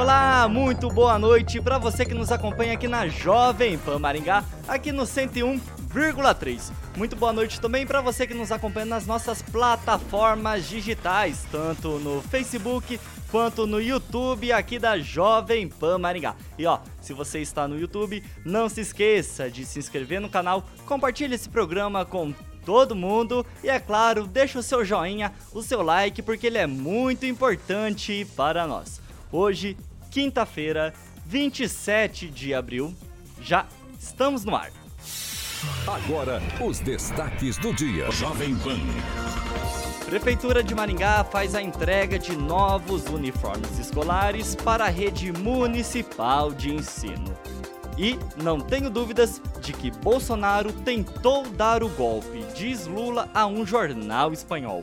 Olá, muito boa noite para você que nos acompanha aqui na Jovem Pan Maringá, aqui no 101,3. Muito boa noite também para você que nos acompanha nas nossas plataformas digitais, tanto no Facebook quanto no YouTube aqui da Jovem Pan Maringá. E ó, se você está no YouTube, não se esqueça de se inscrever no canal, compartilhe esse programa com todo mundo e é claro, deixa o seu joinha, o seu like, porque ele é muito importante para nós. Hoje, quinta-feira, 27 de abril, já estamos no ar. Agora, os destaques do dia. Jovem Pan. Prefeitura de Maringá faz a entrega de novos uniformes escolares para a rede municipal de ensino. E não tenho dúvidas de que Bolsonaro tentou dar o golpe, diz Lula a um jornal espanhol.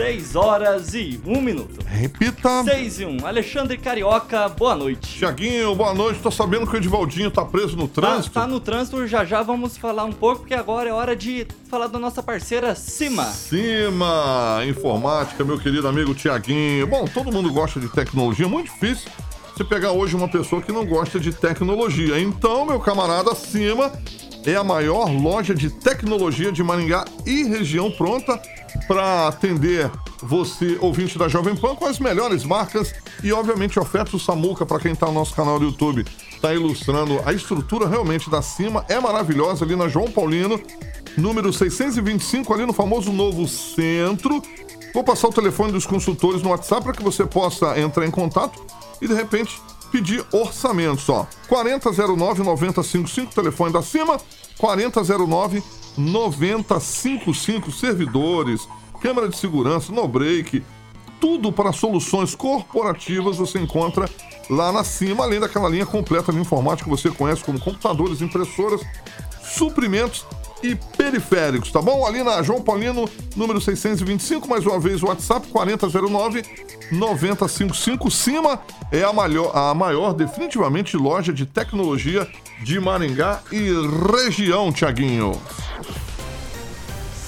6 horas e 1 minuto. Repita. 6 e 1. Alexandre Carioca, boa noite. Tiaguinho, boa noite. Tô sabendo que o Edivaldinho tá preso no trânsito. Tá, tá no trânsito, já já vamos falar um pouco, porque agora é hora de falar da nossa parceira Cima. Cima, informática, meu querido amigo Tiaguinho. Bom, todo mundo gosta de tecnologia, muito difícil você pegar hoje uma pessoa que não gosta de tecnologia. Então, meu camarada Cima é a maior loja de tecnologia de Maringá e região pronta para atender você, ouvinte da Jovem Pan, com as melhores marcas e, obviamente, ofertas. O Samuca, para quem está no nosso canal do YouTube, está ilustrando a estrutura realmente da cima. É maravilhosa ali na João Paulino, número 625, ali no famoso Novo Centro. Vou passar o telefone dos consultores no WhatsApp para que você possa entrar em contato e, de repente, pedir orçamento só. 4009 9055, telefone da cima, 4009 9055 servidores, câmera de segurança, no break, tudo para soluções corporativas você encontra lá na cima, além daquela linha completa de informática que você conhece como computadores, impressoras, suprimentos e periféricos, tá bom? Ali na João Paulino, número 625, mais uma vez o WhatsApp 4009 9055. Cima é a maior, a maior, definitivamente, loja de tecnologia de Maringá e região, Tiaguinho.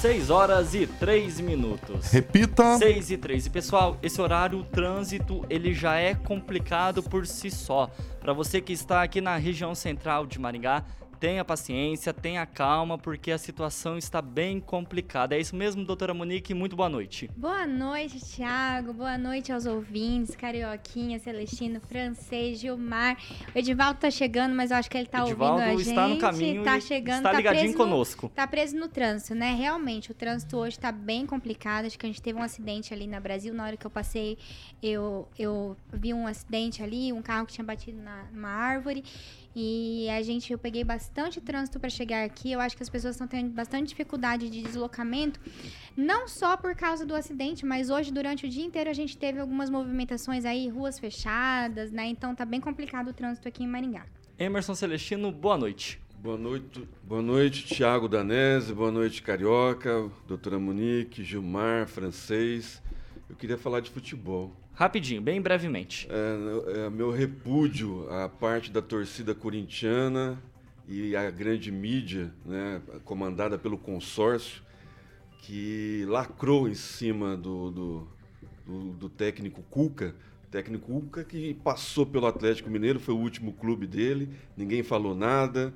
6 horas e 3 minutos. Repita. 6 e 3. E pessoal, esse horário, o trânsito, ele já é complicado por si só. Para você que está aqui na região central de Maringá, tenha paciência, tenha calma, porque a situação está bem complicada. É isso mesmo, doutora Monique? Muito boa noite. Boa noite, Thiago. Boa noite aos ouvintes, Carioquinha, Celestino, Francês, Gilmar. O Edivaldo tá chegando, mas eu acho que ele tá Edivaldo ouvindo a gente. está no caminho tá chegando, está tá ligadinho preso conosco. No, tá preso no trânsito, né? Realmente, o trânsito hoje tá bem complicado. Acho que a gente teve um acidente ali na Brasil. Na hora que eu passei, eu, eu vi um acidente ali, um carro que tinha batido na, numa árvore. E a gente, eu peguei bastante trânsito para chegar aqui. Eu acho que as pessoas estão tendo bastante dificuldade de deslocamento, não só por causa do acidente, mas hoje durante o dia inteiro a gente teve algumas movimentações aí, ruas fechadas, né? Então tá bem complicado o trânsito aqui em Maringá. Emerson Celestino, boa noite. Boa noite, boa noite, Tiago Danese, boa noite, Carioca, doutora Monique, Gilmar, Francês. Eu queria falar de futebol. Rapidinho, bem brevemente. É, é, meu repúdio à parte da torcida corintiana e a grande mídia, né, comandada pelo consórcio, que lacrou em cima do, do, do, do técnico Cuca, técnico Cuca que passou pelo Atlético Mineiro, foi o último clube dele, ninguém falou nada.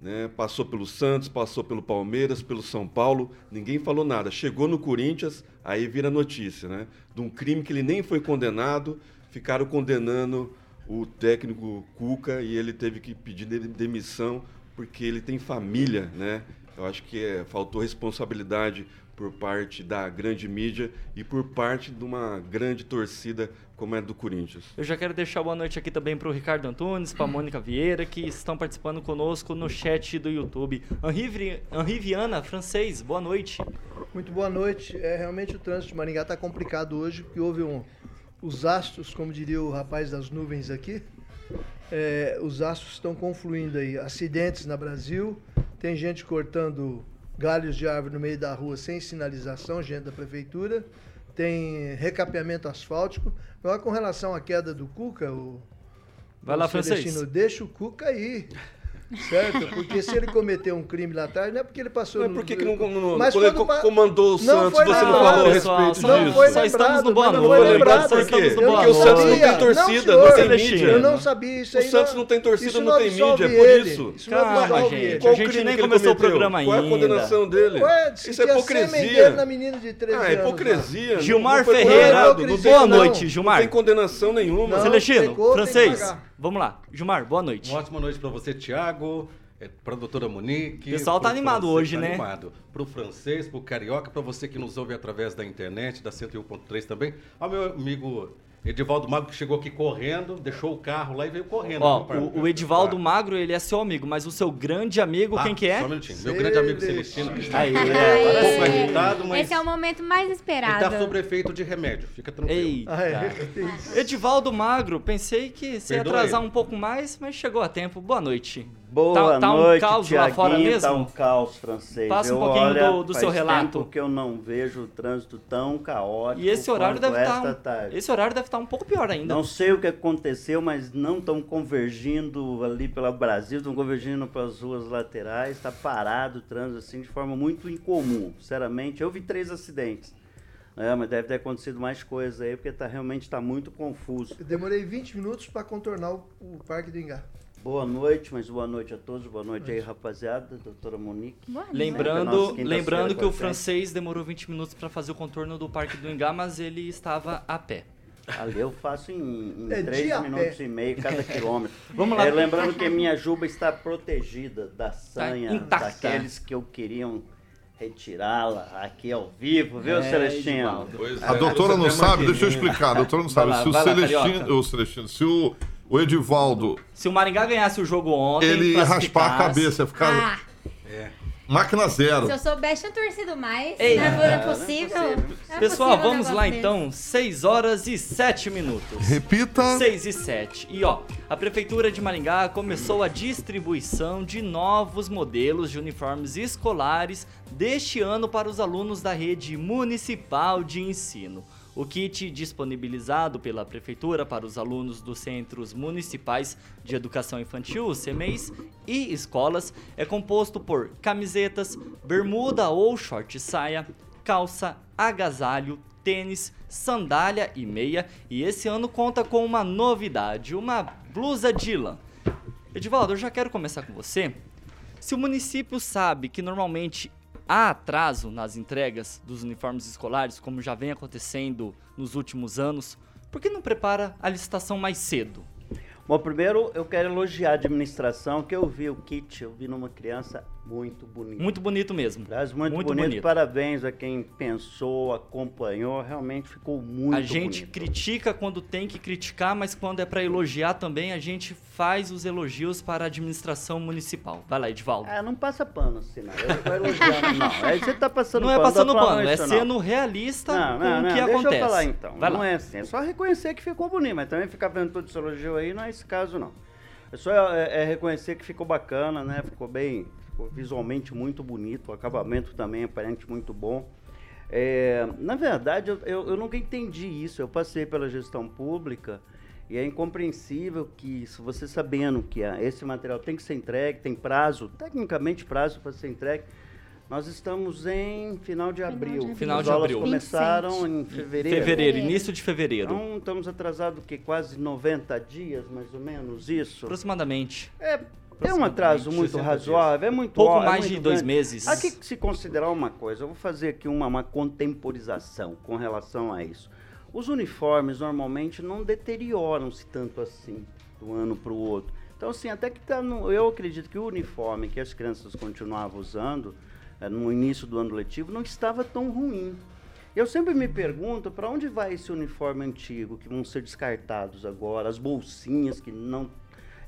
Né? Passou pelo Santos, passou pelo Palmeiras, pelo São Paulo, ninguém falou nada. Chegou no Corinthians, aí vira notícia, né? De um crime que ele nem foi condenado, ficaram condenando o técnico Cuca e ele teve que pedir demissão porque ele tem família, né? Eu acho que é, faltou responsabilidade por parte da grande mídia e por parte de uma grande torcida como é do Corinthians. Eu já quero deixar boa noite aqui também para o Ricardo Antunes, para a Mônica Vieira, que estão participando conosco no chat do YouTube. Henri, Henri Viana, francês, boa noite. Muito boa noite. É, realmente o trânsito de Maringá está complicado hoje, porque houve um, os astros, como diria o rapaz das nuvens aqui, é, os astros estão confluindo aí. Acidentes na Brasil, tem gente cortando galhos de árvore no meio da rua sem sinalização, gente da prefeitura. Tem recapeamento asfáltico. Agora, com relação à queda do Cuca, o. Vai lá, francês. Deixa o Cuca aí. Certo? Porque se ele cometeu um crime lá atrás, não é porque ele passou. Não é porque que não, não, mas quando ele comandou o Santos, você não falou a respeito não disso. Foi lembrado, só estamos no boa noite. Só estamos no boa Porque o Santos não tem torcida, não, tem mídia. Eu não sabia isso aí. O Santos não tem torcida, não tem mídia, é por isso. isso Calma, gente. A gente nem começou o programa ainda. Qual é a condenação dele? Isso é hipocrisia. Ah, é hipocrisia. Gilmar Ferreira, boa noite, Gilmar. Não tem condenação nenhuma. Celestino, francês. Vamos lá. Gilmar, boa noite. Uma ótima noite para você, Thiago. É, para a doutora Monique. O pessoal tá animado francês, hoje, tá né? animado. Para o francês, para o carioca, para você que nos ouve através da internet, da 101.3 também. Ao meu amigo Edivaldo Magro que chegou aqui correndo, deixou o carro lá e veio correndo. Ó, o, o, Edivaldo Magro, ele é seu amigo, mas o seu grande amigo, ah, quem que é? Só um minutinho. Meu grande amigo Celestino, que está aí, é, um pouco agitado, mas... Esse é o momento mais esperado. Ele está sob efeito de remédio, fica tranquilo. Eita. Edivaldo Magro, pensei que você ia atrasar um pouco mais, mas chegou a tempo. Boa noite. Boa tá, tá noite, um caos Thiaguinho, lá fora mesmo? Tá um caos francês. Passa um eu, pouquinho olha, do, do seu relato. Tempo que eu não vejo o trânsito tão caótico. E esse horário deve estar um, tarde. esse horário deve estar um pouco pior ainda. Não sei o que aconteceu, mas não estão convergindo ali pela Brasil, estão convergindo pelas ruas laterais, está parado o trânsito assim de forma muito incomum. Sinceramente, eu vi três acidentes. É, mas deve ter acontecido mais coisas aí, porque tá, realmente está muito confuso. Eu demorei 20 minutos para contornar o, o Parque do Engar. Boa noite, mas boa noite a todos. Boa noite aí, rapaziada. Doutora Monique. Boa lembrando lembrando que o francês demorou 20 minutos para fazer o contorno do Parque do Engá, mas ele estava a pé. Ali eu faço em, em é 3 minutos pé. e meio cada quilômetro. Vamos lá. É, lembrando que minha juba está protegida da sanha tá daqueles que eu queriam retirá-la aqui ao vivo, viu, é, Celestino? a doutora não sabe, deixa eu explicar. A doutora não sabe. Lá, se o Celestino, o Celestino, se o o Edivaldo. Se o Maringá ganhasse o jogo ontem. Ele ia raspar a cabeça, ia ficar. Ah. É. Máquina zero. Se eu soubesse, tinha torcido mais. Ei, não, é, possível. Não é possível. Não é Pessoal, possível vamos lá desse. então. 6 horas e 7 minutos. Repita. 6 e 7. E ó, a Prefeitura de Maringá começou a distribuição de novos modelos de uniformes escolares deste ano para os alunos da rede municipal de ensino. O kit disponibilizado pela Prefeitura para os alunos dos Centros Municipais de Educação Infantil, CMEIs, e escolas é composto por camisetas, bermuda ou short saia, calça, agasalho, tênis, sandália e meia. E esse ano conta com uma novidade, uma blusa lã. Edivaldo, eu já quero começar com você. Se o município sabe que normalmente há atraso nas entregas dos uniformes escolares, como já vem acontecendo nos últimos anos, por que não prepara a licitação mais cedo? Bom, primeiro eu quero elogiar a administração, que eu vi o kit, eu vi numa criança muito bonito. Muito bonito mesmo. Aliás, muito, muito bonito. bonito. Parabéns a quem pensou, acompanhou. Realmente ficou muito A gente bonito. critica quando tem que criticar, mas quando é para elogiar também, a gente faz os elogios para a administração municipal. Vai lá, Edvaldo. É, não passa pano assim, não. Eu não elogiando, não. Aí você tá passando não é pano. Não é passando pano, é sendo realista não, com não, o não, que acontece. Deixa eu falar então. Vai não lá. é assim. É só reconhecer que ficou bonito, mas também ficar vendo todo esse elogio aí não é esse caso, não. É só é, é reconhecer que ficou bacana, né? Ficou bem ficou visualmente muito bonito, o acabamento também aparente muito bom. É, na verdade, eu, eu, eu, nunca entendi isso. Eu passei pela gestão pública e é incompreensível que, se você sabendo que esse material tem que ser entregue, tem prazo, tecnicamente prazo para ser entregue, Nós estamos em final de abril. Final As de aulas abril. começaram 27. em fevereiro. Fevereiro, início de fevereiro. Então estamos atrasados o quê? Quase 90 dias, mais ou menos, isso? Aproximadamente. É, é um atraso muito 60 razoável, é muito Pouco ó- é mais muito de dois grande. meses. Aqui que se considerar uma coisa, eu vou fazer aqui uma, uma contemporização com relação a isso. Os uniformes normalmente não deterioram-se tanto assim do ano para o outro. Então, assim, até que tá no, eu acredito que o uniforme que as crianças continuavam usando eh, no início do ano letivo não estava tão ruim. Eu sempre me pergunto para onde vai esse uniforme antigo que vão ser descartados agora, as bolsinhas que não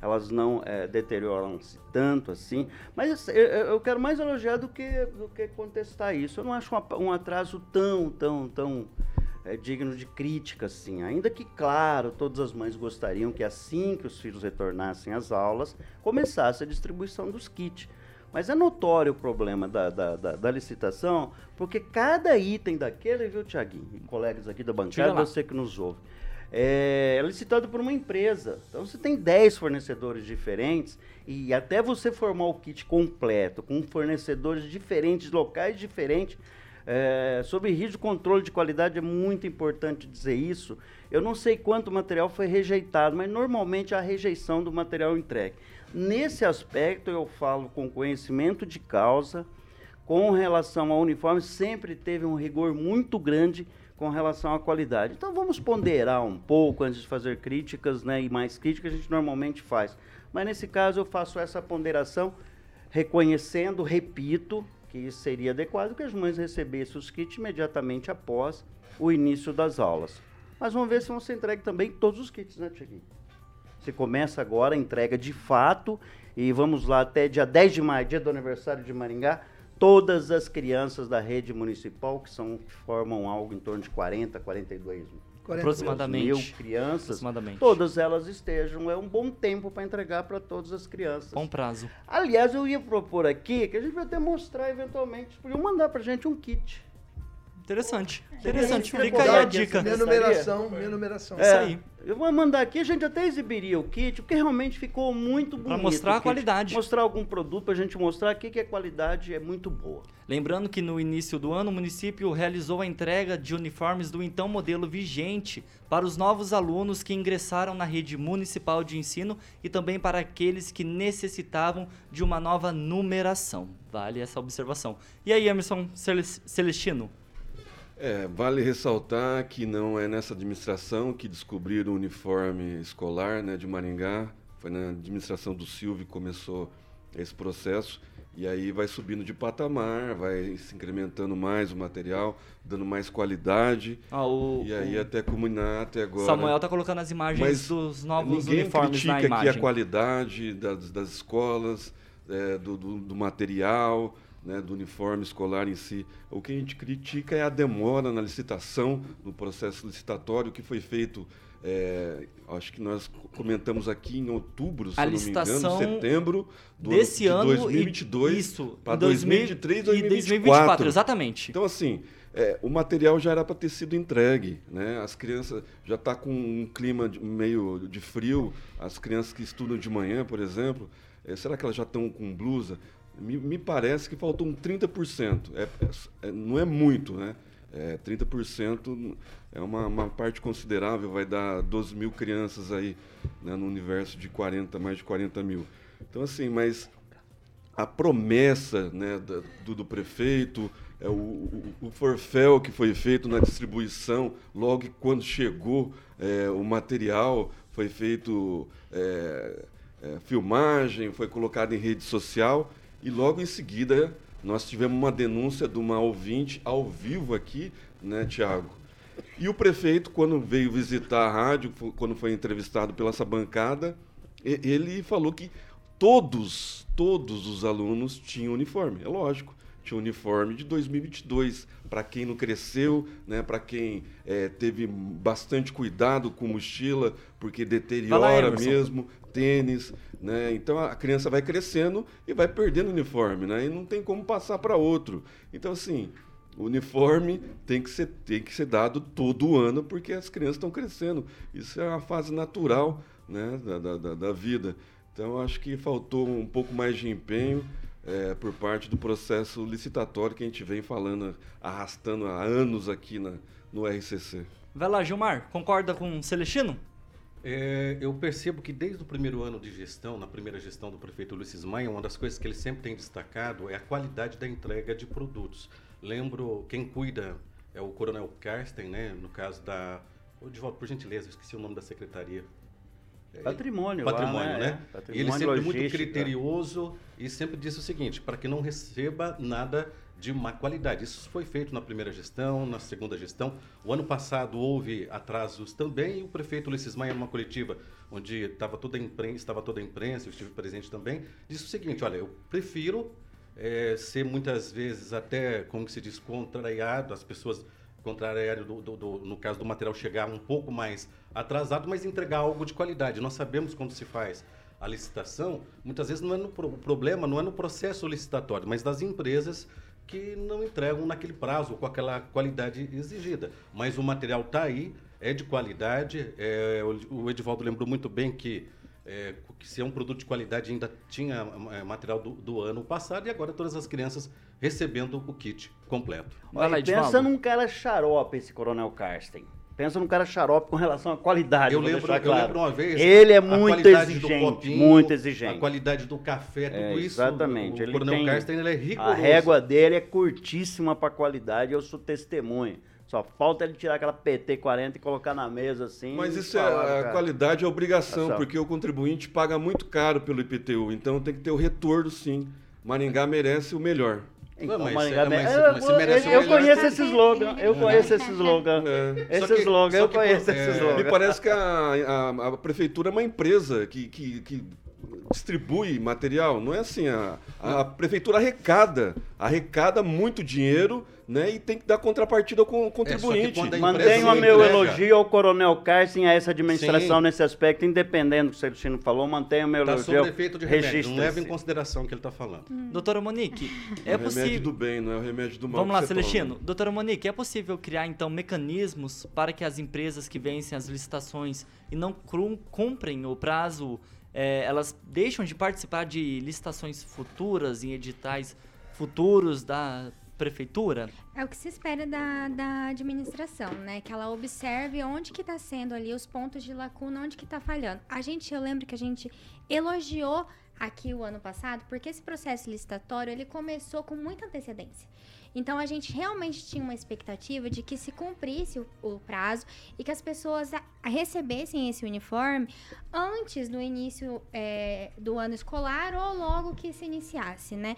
elas não eh, deterioram-se tanto assim. Mas eu, eu- eu quero mais elogiar do que, do que contestar isso. Eu não acho um, apa- um atraso tão, tão, tão eh, digno de crítica assim. Ainda que, claro, todas as mães gostariam que assim que os filhos retornassem às aulas, começasse a distribuição dos kits. Mas é notório o problema da, da, da- da licitação, porque cada item daquele, viu, Tiaguinho, colegas aqui da bancada, você que nos ouve, é, é licitado por uma empresa. Então você tem 10 fornecedores diferentes e até você formar o kit completo com fornecedores diferentes, locais diferentes, é, sob rígido controle de qualidade, é muito importante dizer isso. Eu não sei quanto material foi rejeitado, mas normalmente há rejeição do material entregue. Nesse aspecto, eu falo com conhecimento de causa, com relação ao uniforme, sempre teve um rigor muito grande com relação à qualidade. Então vamos ponderar um pouco antes de fazer críticas, né? E mais críticas a gente normalmente faz. Mas nesse caso eu faço essa ponderação, reconhecendo, repito, que seria adequado que as mães recebessem os kits imediatamente após o início das aulas. Mas vamos ver se vão ser entregues também todos os kits, né, Tiaguinho? Você começa agora a entrega de fato e vamos lá até dia 10 de maio, dia do aniversário de Maringá, todas as crianças da rede municipal, que são que formam algo em torno de 40, 42 40 Aproximadamente. mil crianças, Aproximadamente. todas elas estejam. É um bom tempo para entregar para todas as crianças. Bom prazo. Aliás, eu ia propor aqui que a gente vai até mostrar eventualmente, podiam mandar pra gente um kit. Interessante. Interessante. Seria Fica aí a dica. Minha numeração, minha numeração. É. Isso aí. Eu vou mandar aqui, a gente até exibiria o kit, porque realmente ficou muito bonito. mostrar o a qualidade. Mostrar algum produto pra gente mostrar aqui que a qualidade é muito boa. Lembrando que no início do ano o município realizou a entrega de uniformes do então modelo vigente para os novos alunos que ingressaram na rede municipal de ensino e também para aqueles que necessitavam de uma nova numeração. Vale essa observação. E aí, Emerson Celes- Celestino? É, vale ressaltar que não é nessa administração que descobriram o uniforme escolar né, de Maringá. Foi na administração do Silvio que começou esse processo. E aí vai subindo de patamar, vai se incrementando mais o material, dando mais qualidade. Ah, o, E aí o até culminar até agora. Samuel tá colocando as imagens Mas dos novos Ninguém uniformes na critica aqui imagem. a qualidade das, das escolas, é, do, do- do material, né, do uniforme escolar em si. O que a gente critica é a demora na licitação, no processo licitatório que foi feito. é, acho que nós comentamos aqui em outubro, se A não me engano, setembro do Desse ano, de 2022 e isso, para em 2000 2023 e 2024. 2024, exatamente. Então, assim, é, o material já era para ter sido entregue, né? As crianças já tá com um clima de- meio de frio. As crianças que estudam de manhã, por exemplo, é, será que elas já estão com blusa? Me, me parece que faltou um 30%. É, é- é- não é muito, né? É, 30% é uma, uma parte considerável, vai dar 12 mil crianças aí né, no universo de 40, mais de 40 mil. Então, assim, mas a promessa né, do, do prefeito, é, o, o, o forféu que foi feito na distribuição, logo quando chegou é, o material, foi feito é, é, filmagem, foi colocado em rede social, e logo em seguida nós tivemos uma denúncia de uma ouvinte ao vivo aqui, né, Tiago? E o prefeito, quando veio visitar a rádio, quando foi entrevistado pela essa bancada, ele falou que todos, todos os alunos tinham uniforme. É lógico, tinha uniforme de 2022. Para quem não cresceu, né, para quem eh, teve bastante cuidado com mochila, porque deteriora Emerson. mesmo, tênis, né? Então a criança vai crescendo e vai perdendo o uniforme, né? E não tem como passar para outro. Então assim, o uniforme tem que ser tem que ser dado todo ano porque as crianças estão crescendo. Isso é uma fase natural, né, da, da- da vida. Então acho que faltou um pouco mais de empenho, é, por parte do processo licitatório que a gente vem falando, arrastando há anos aqui na, no RCC. Vai lá, Gilmar, concorda com o Celestino? É, eu percebo que desde o primeiro ano de gestão, na primeira gestão do prefeito Ulisses Maia, uma das coisas que ele sempre tem destacado é a qualidade da entrega de produtos. Lembro, quem cuida é o Coronel Karsten, né? No caso da. Ô, Divaldo, por gentileza, esqueci o nome da secretaria. Patrimônio, lá, Patrimônio, né? É, E ele patrimônio, sempre muito logística. criterioso e sempre disse o seguinte, para que não receba nada de má qualidade. Isso foi feito na primeira gestão, na segunda gestão. O ano passado houve atrasos também e o prefeito Ulisses Maia, numa coletiva onde estava toda a imprensa, estava toda a imprensa, eu estive presente também, disse o seguinte, olha, eu prefiro eh, ser muitas vezes até, como que se diz, contrariado, as pessoas contrariado do, do- do- no caso do material chegar um pouco mais atrasado, mas entregar algo de qualidade. Nós sabemos quando se faz a licitação, muitas vezes não é no pro- o problema não é no processo licitatório, mas das empresas que não entregam naquele prazo com aquela qualidade exigida. Mas o material está aí, é de qualidade. é, o Edivaldo lembrou muito bem que é, que se é um produto de qualidade ainda tinha é, material do, do ano passado e agora todas as crianças recebendo o kit completo. Olha, pensa num cara xarope, esse Coronel Karsten. Pensa num cara xarope com relação à qualidade. Eu lembro, deixar eu claro. lembro uma vez. Ele é a muito qualidade do exigente, copinho, muito exigente. A qualidade do café, tudo É, isso. exatamente. O, Ele Coronel tem- Karsten ele é rigoroso. A régua dele é curtíssima para qualidade, eu sou testemunha. Só falta ele tirar aquela PT40 e colocar na mesa assim. Mas isso é falar, a cara. qualidade é obrigação, porque o contribuinte paga muito caro pelo IPTU, então tem que ter o retorno sim. Maringá merece o melhor. Então, Mas, Maringá é, mas- merece- Eu- mas se merece eu, o melhor, conheço esse slogan, eu conheço esse slogan. É. Esse que- slogan, eu que, conheço é, esse Me slogan. parece que a, a- a prefeitura é uma empresa que, que- que distribui material. Não é assim. A, a prefeitura arrecada, arrecada muito dinheiro, né? E tem que dar contrapartida ao con- contribuinte. a Mantenho o meu entrega. elogio ao Coronel Carsten, a essa administração Sim. nesse aspecto, independente do que o Celestino falou, mantenho o meu Tá elogio. sob efeito de remédio. Não leva em consideração o que ele está falando. Doutora Monique, é é o remédio possível... do bem, não é o remédio do mal. Vamos lá, toma. Celestino. Doutora Monique, é possível criar então mecanismos para que as empresas que vencem as licitações e não cumprem o prazo, eh, elas deixam de participar de licitações futuras em editais futuros da prefeitura? É o que se espera da, da administração, né? Que ela observe onde que está sendo ali os pontos de lacuna, onde que está falhando. A gente, eu lembro que a gente elogiou aqui o ano passado, porque esse processo licitatório, ele começou com muita antecedência. Então, a gente realmente tinha uma expectativa de que se cumprisse o, o prazo e que as pessoas recebessem esse uniforme antes do início é, do ano escolar ou logo que se iniciasse, né?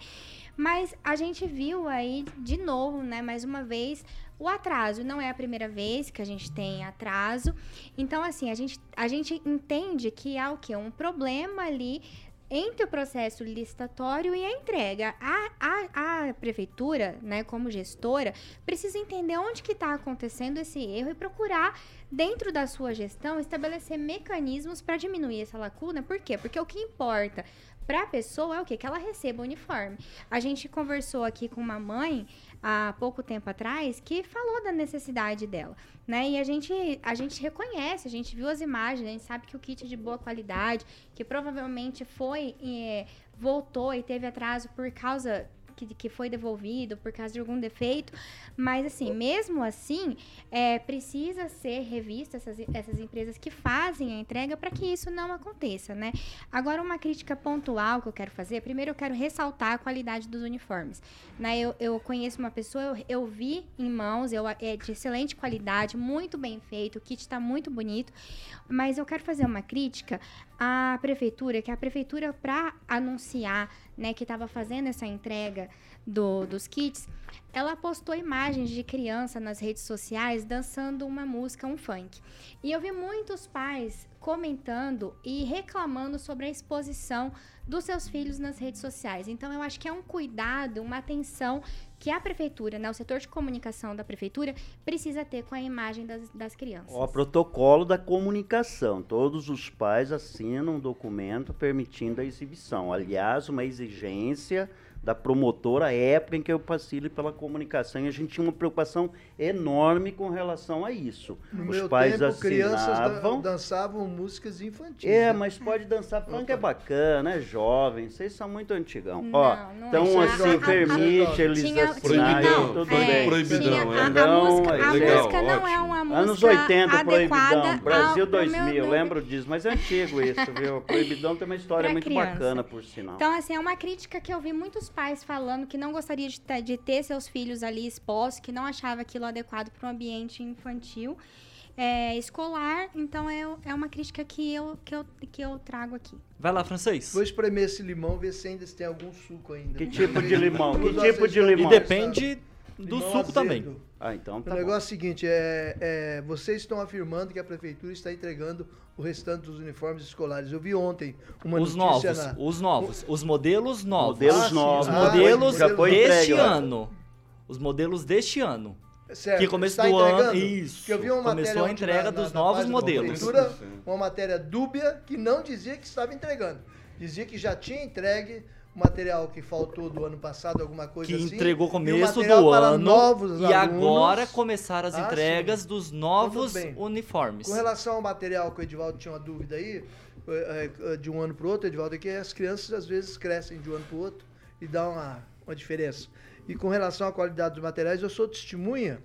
Mas a gente viu aí de novo, né, mais uma vez, o atraso. Não é a primeira vez que a gente tem atraso. Então, assim, a gente, a gente entende que há o quê? Um problema ali entre o processo licitatório e a entrega. A, a, a prefeitura, né, como gestora, precisa entender onde que está acontecendo esse erro e procurar, dentro da sua gestão, estabelecer mecanismos para diminuir essa lacuna. Por quê? Porque o que importa para a pessoa é o quê? Que ela receba o uniforme. A gente conversou aqui com uma mãe há pouco tempo atrás que falou da necessidade dela, né? E a gente, a gente reconhece, a gente viu as imagens, a gente sabe que o kit é de boa qualidade, que provavelmente foi, eh, voltou e teve atraso por causa que, que foi devolvido, por causa de algum defeito, mas assim, mesmo assim, é, precisa ser revista essas, essas empresas que fazem a entrega para que isso não aconteça, né? Agora, uma crítica pontual que eu quero fazer, primeiro eu quero ressaltar a qualidade dos uniformes. Né? Eu, eu conheço uma pessoa, eu, eu vi em mãos, eu, é de excelente qualidade, muito bem feito, o kit está muito bonito, mas eu quero fazer uma crítica à prefeitura, que a prefeitura, para anunciar né, que estava fazendo essa entrega do, dos kits, ela postou imagens de criança nas redes sociais dançando uma música, um funk. E eu vi muitos pais comentando e reclamando sobre a exposição dos seus filhos nas redes sociais. Então eu acho que é um cuidado, uma atenção que a prefeitura, né, o setor de comunicação da prefeitura precisa ter com a imagem das, das crianças. Ó, protocolo da comunicação. Todos os pais assinam um documento permitindo a exibição. Aliás, uma exigência da promotora, a época em que eu passei pela comunicação, e a gente tinha uma preocupação enorme com relação a isso. No Os meu pais tempo, assinavam. dançavam músicas infantis. É, né? mas pode dançar funk é bacana, é jovem, vocês são muito antigão. Não, Ó, não então é. assim, A- a- permite eles Tinha, assinarem, tinha, tudo é, bem. Proibidão, tinha- é. a, a Não, música, é a legal, música não é uma música Anos 80, adequada Proibidão. Brasil ao- pro 2000, meu- eu lembro disso, mas é antigo isso, viu? Proibidão tem uma história Pra muito criança. bacana, por sinal. Então, assim, é uma crítica que eu vi muitos pais falando que não gostaria de ter, de ter seus filhos ali expostos, que não achava aquilo adequado para um ambiente infantil, é, escolar. Então, é, é uma crítica que eu, que, eu, que eu trago aqui. Vai lá, francês. Vou espremer esse limão, ver se ainda tem algum suco ainda. Que tipo de limão? Que tipo de vezes E limão? depende do limão suco azedo. também. Ah, então O tá bom. negócio é o seguinte, é, é, vocês estão afirmando que a prefeitura está entregando o restante dos uniformes escolares. Eu vi ontem uma Os notícia novos, na... os novos, os modelos novos. Modelos Ah, sim. Os novos. Ah, modelos já foi deste entregue, ó. ano. Os modelos deste ano. Certo, que começo está do ano- isso, eu vi uma começou a entrega na- dos na- novos modelos. uma matéria dúbia que não dizia que estava entregando. Dizia que já tinha entregue o material que faltou do ano passado, alguma coisa Que assim. entregou e o começo do ano. novos E alunos. agora começaram as Ah, entregas sim. dos novos Então, bem. uniformes. Com relação ao material que o Edivaldo tinha uma dúvida aí, eh, eh, de um ano para o outro, Edivaldo, é que as crianças às vezes crescem de um ano para o outro e dá uma, uma diferença. E com relação à qualidade dos materiais, eu sou testemunha,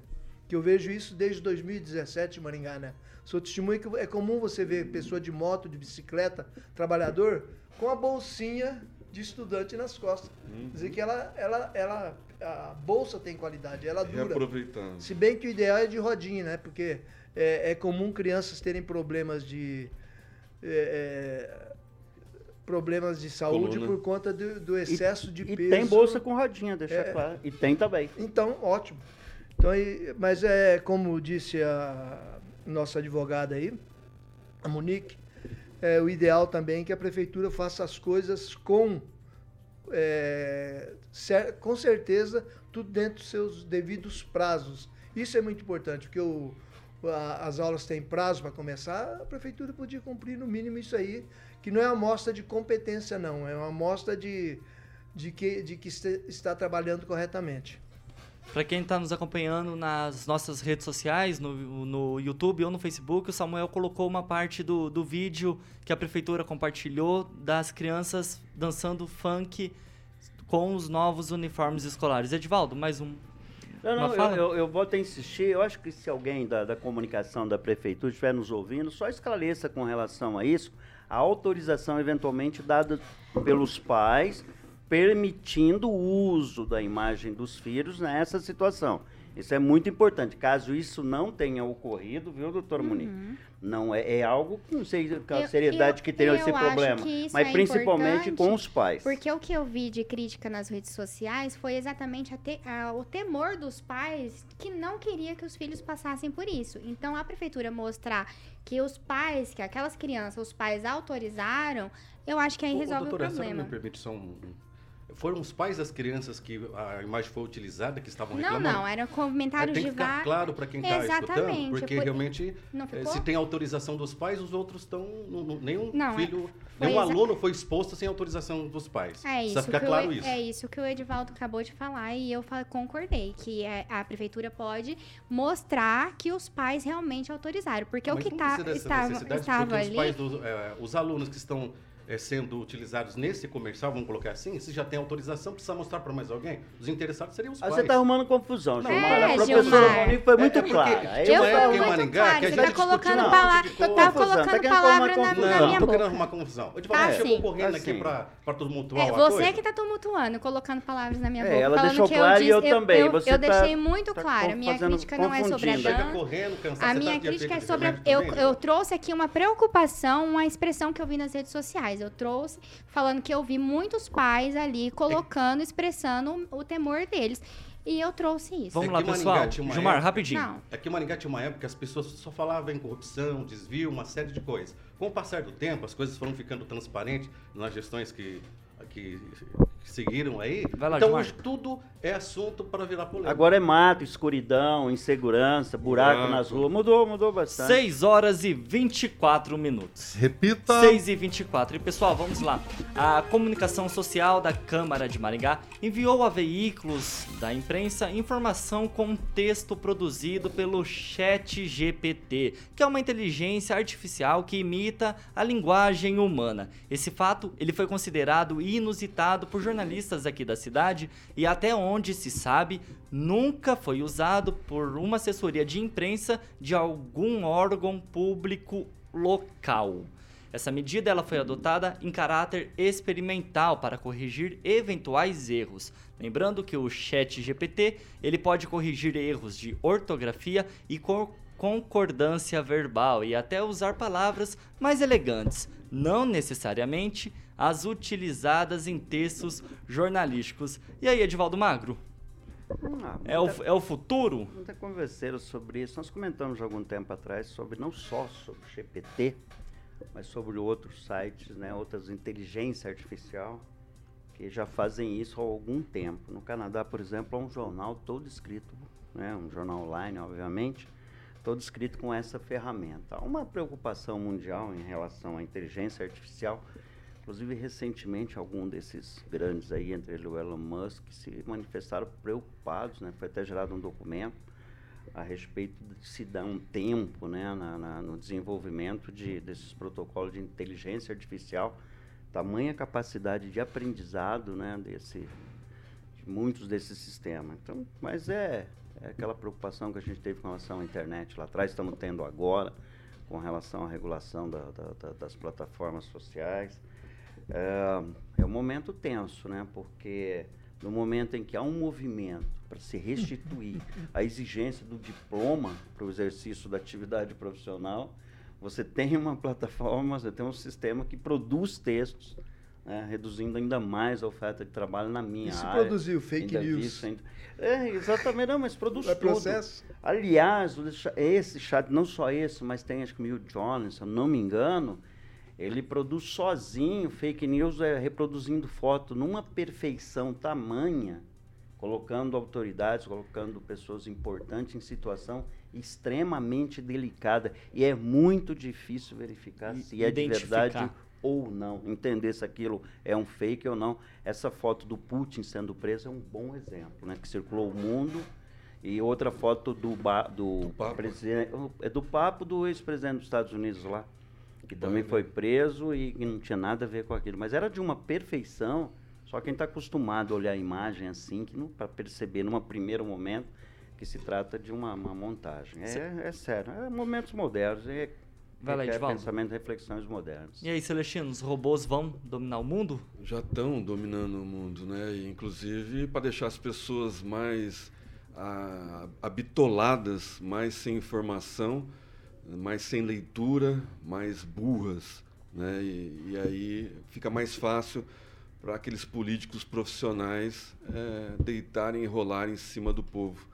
que eu vejo isso desde 2017 em Maringá, né? Sou testemunha que é comum você ver pessoa de moto, de bicicleta, trabalhador, com a bolsinha de estudante nas costas. Quer dizer que ela, ela, ela, a bolsa tem qualidade, ela dura. Reaproveitando. Se bem que o ideal é de rodinha, né? Porque é, é comum crianças terem problemas de. é, é, problemas de saúde Coluna. por conta do, do excesso de e peso. tem bolsa com rodinha, deixa É. claro. E tem também. Então, ótimo. Então, aí- mas é como disse a nossa advogada aí, a Monique, é o ideal também que a prefeitura faça as coisas com é, com certeza tudo dentro dos seus devidos prazos. Isso é muito importante, porque o, a- as aulas têm prazo para começar, a prefeitura podia cumprir no mínimo isso aí, que não é uma amostra de competência, não, é uma amostra de, de, que, de que está trabalhando corretamente. Pra quem tá nos acompanhando nas nossas redes sociais, no, no YouTube ou no Facebook, o Samuel colocou uma parte do, do vídeo que a prefeitura compartilhou das crianças dançando funk com os novos uniformes escolares. Edivaldo, mais um. Não, não, eu, eu, eu vou até insistir. Eu acho que se alguém da, da comunicação da prefeitura estiver nos ouvindo, só esclareça com relação a isso a autorização eventualmente dada pelos pais permitindo o uso da imagem dos filhos nessa situação. Isso é muito importante. Caso isso não tenha ocorrido, viu, doutora Monique? Não é, é algo que não sei com a Uhum. Eu- seriedade eu- que teria eu esse acho problema, que isso mas é principalmente com os pais. Porque o que eu vi de crítica nas redes sociais foi exatamente a te- a- o temor dos pais que não queria que os filhos passassem por isso. Então, a prefeitura mostrar que os pais, que aquelas crianças, os pais autorizaram, eu acho que aí ô, resolve doutora, o a senhora problema. me permite só um... Foram os pais das crianças que a imagem foi utilizada que estavam Não, reclamando? não, eram É, comentários tem que de ficar vários. claro para quem está escutando, porque realmente, Não eh, se tem autorização dos pais, os outros estão... não- não- Nenhum Não, é- filho, foi nenhum exa- aluno foi exposto sem autorização dos pais. É isso, Precisa ficar claro o, isso. é isso que o Edivaldo acabou de falar e eu concordei, que é- a prefeitura pode mostrar que os pais realmente autorizaram, porque Mas o que não tá, estava, estava ali... Os, dos, eh, os alunos que estão eh, sendo utilizados nesse comercial, vamos colocar assim, se já tem autorização, precisa mostrar para mais alguém? Os interessados seriam os Ah, pais. você está arrumando confusão, Não, Gilmar. é, a professora Gilmar. Monique foi É- muito é porque clara. tinha Aí uma Eu fui em muito Maringá clara, que a você gente tá colocando, discutiu um pala- monte de tá coisa. colocando Tá querendo palavra arrumar na, confusão. na Não, minha tô querendo boca. arrumar confusão. Eu te Tá, falo, chegou sim. correndo Assim. aqui pra tumultuar É, você coisa. que tá tumultuando, colocando palavras na minha É, boca. ela falando deixou que claro eu e eu também. Eu, eu tá- deixei muito claro. Minha crítica não é sobre a Dan. cansado. A minha crítica é sobre. eu, eu trouxe aqui uma preocupação, uma expressão que eu vi nas redes sociais. Eu trouxe falando que eu vi muitos pais ali colocando, expressando o, o temor deles. E eu trouxe isso. Vamos É lá, pessoal. Gilmar, época- rapidinho. Não. Aqui em Maringá tinha uma época que as pessoas só falavam em corrupção, desvio, uma série de coisas. Com o passar do tempo, as coisas foram ficando transparentes nas gestões que, que, seguiram aí. Vai lá, então Gilmar. hoje tudo é assunto para virar polêmica. Agora é mato, escuridão, insegurança, buraco nas ruas. Mudou, mudou bastante. 6 horas e 24 minutos. Repita. 6 e 24. E pessoal, vamos lá. A comunicação social da Câmara de Maringá enviou a veículos da imprensa informação com um texto produzido pelo Chat GPT, que é uma inteligência artificial que imita a linguagem humana. Esse fato ele foi considerado inusitado por jornalistas aqui da cidade e até onde se sabe nunca foi usado por uma assessoria de imprensa de algum órgão público local. Essa medida ela foi adotada em caráter experimental para corrigir eventuais erros. Lembrando que o Chat GPT ele pode corrigir erros de ortografia e cor- concordância verbal e até usar palavras mais elegantes, não necessariamente as utilizadas em textos jornalísticos. E aí, Edivaldo Magro? Ah, É o, é o futuro? Muita converseram sobre isso. Nós comentamos algum tempo atrás sobre não só sobre o GPT, mas sobre outros sites, né, outras inteligência artificial que já fazem isso há algum tempo. No Canadá, por exemplo, há um jornal todo escrito, né, um jornal online, obviamente, todo escrito com essa ferramenta. Há uma preocupação mundial em relação à inteligência artificial. Inclusive, recentemente, algum desses grandes aí, entre ele o Elon Musk, se manifestaram preocupados, né? Foi até gerado um documento a respeito de se dar um tempo né, na, na- no desenvolvimento de, desses protocolos de inteligência artificial, tamanha capacidade de aprendizado né, desse, de muitos desses sistemas. Então, mas é, é aquela preocupação que a gente teve com relação à internet lá atrás, estamos tendo agora com relação à regulação da- da- da- das plataformas sociais. É, é um momento tenso, né? Porque no momento em que há um movimento para se restituir a exigência do diploma para o exercício da atividade profissional, você tem uma plataforma, você tem um sistema que produz textos, né? reduzindo ainda mais a oferta de trabalho na minha área. produziu fake news? isso ainda- É, exatamente, não, mas produz É tudo. processo? Aliás, esse chat, não só esse, mas tem acho que o Will Jones, se eu não me engano, ele produz sozinho fake news, é, reproduzindo foto numa perfeição tamanha, colocando autoridades, colocando pessoas importantes em situação extremamente delicada. E é muito difícil verificar I- se é de verdade ou não, entender se aquilo é um fake ou não. Essa foto do Putin sendo preso é um bom exemplo, né? Que circulou o mundo. E outra foto do, ba- do, Do presidente, é do papo do ex-presidente dos Estados Unidos lá, que também foi preso e que não tinha nada a ver com aquilo. Mas era de uma perfeição, só quem está acostumado a olhar a imagem assim, que para perceber num primeiro momento que se trata de uma, uma montagem. É, é sério, é momentos modernos, é, Vai lá, requer Edivaldo. pensamento e reflexões modernas. E aí, Celestino, os robôs vão dominar o mundo? já estão dominando o mundo, né? E, inclusive para deixar as pessoas mais ah, habitoladas, mais sem informação, mais sem leitura, mais burras, né? E, e aí fica mais fácil para aqueles políticos profissionais eh, deitarem e rolarem em cima do povo.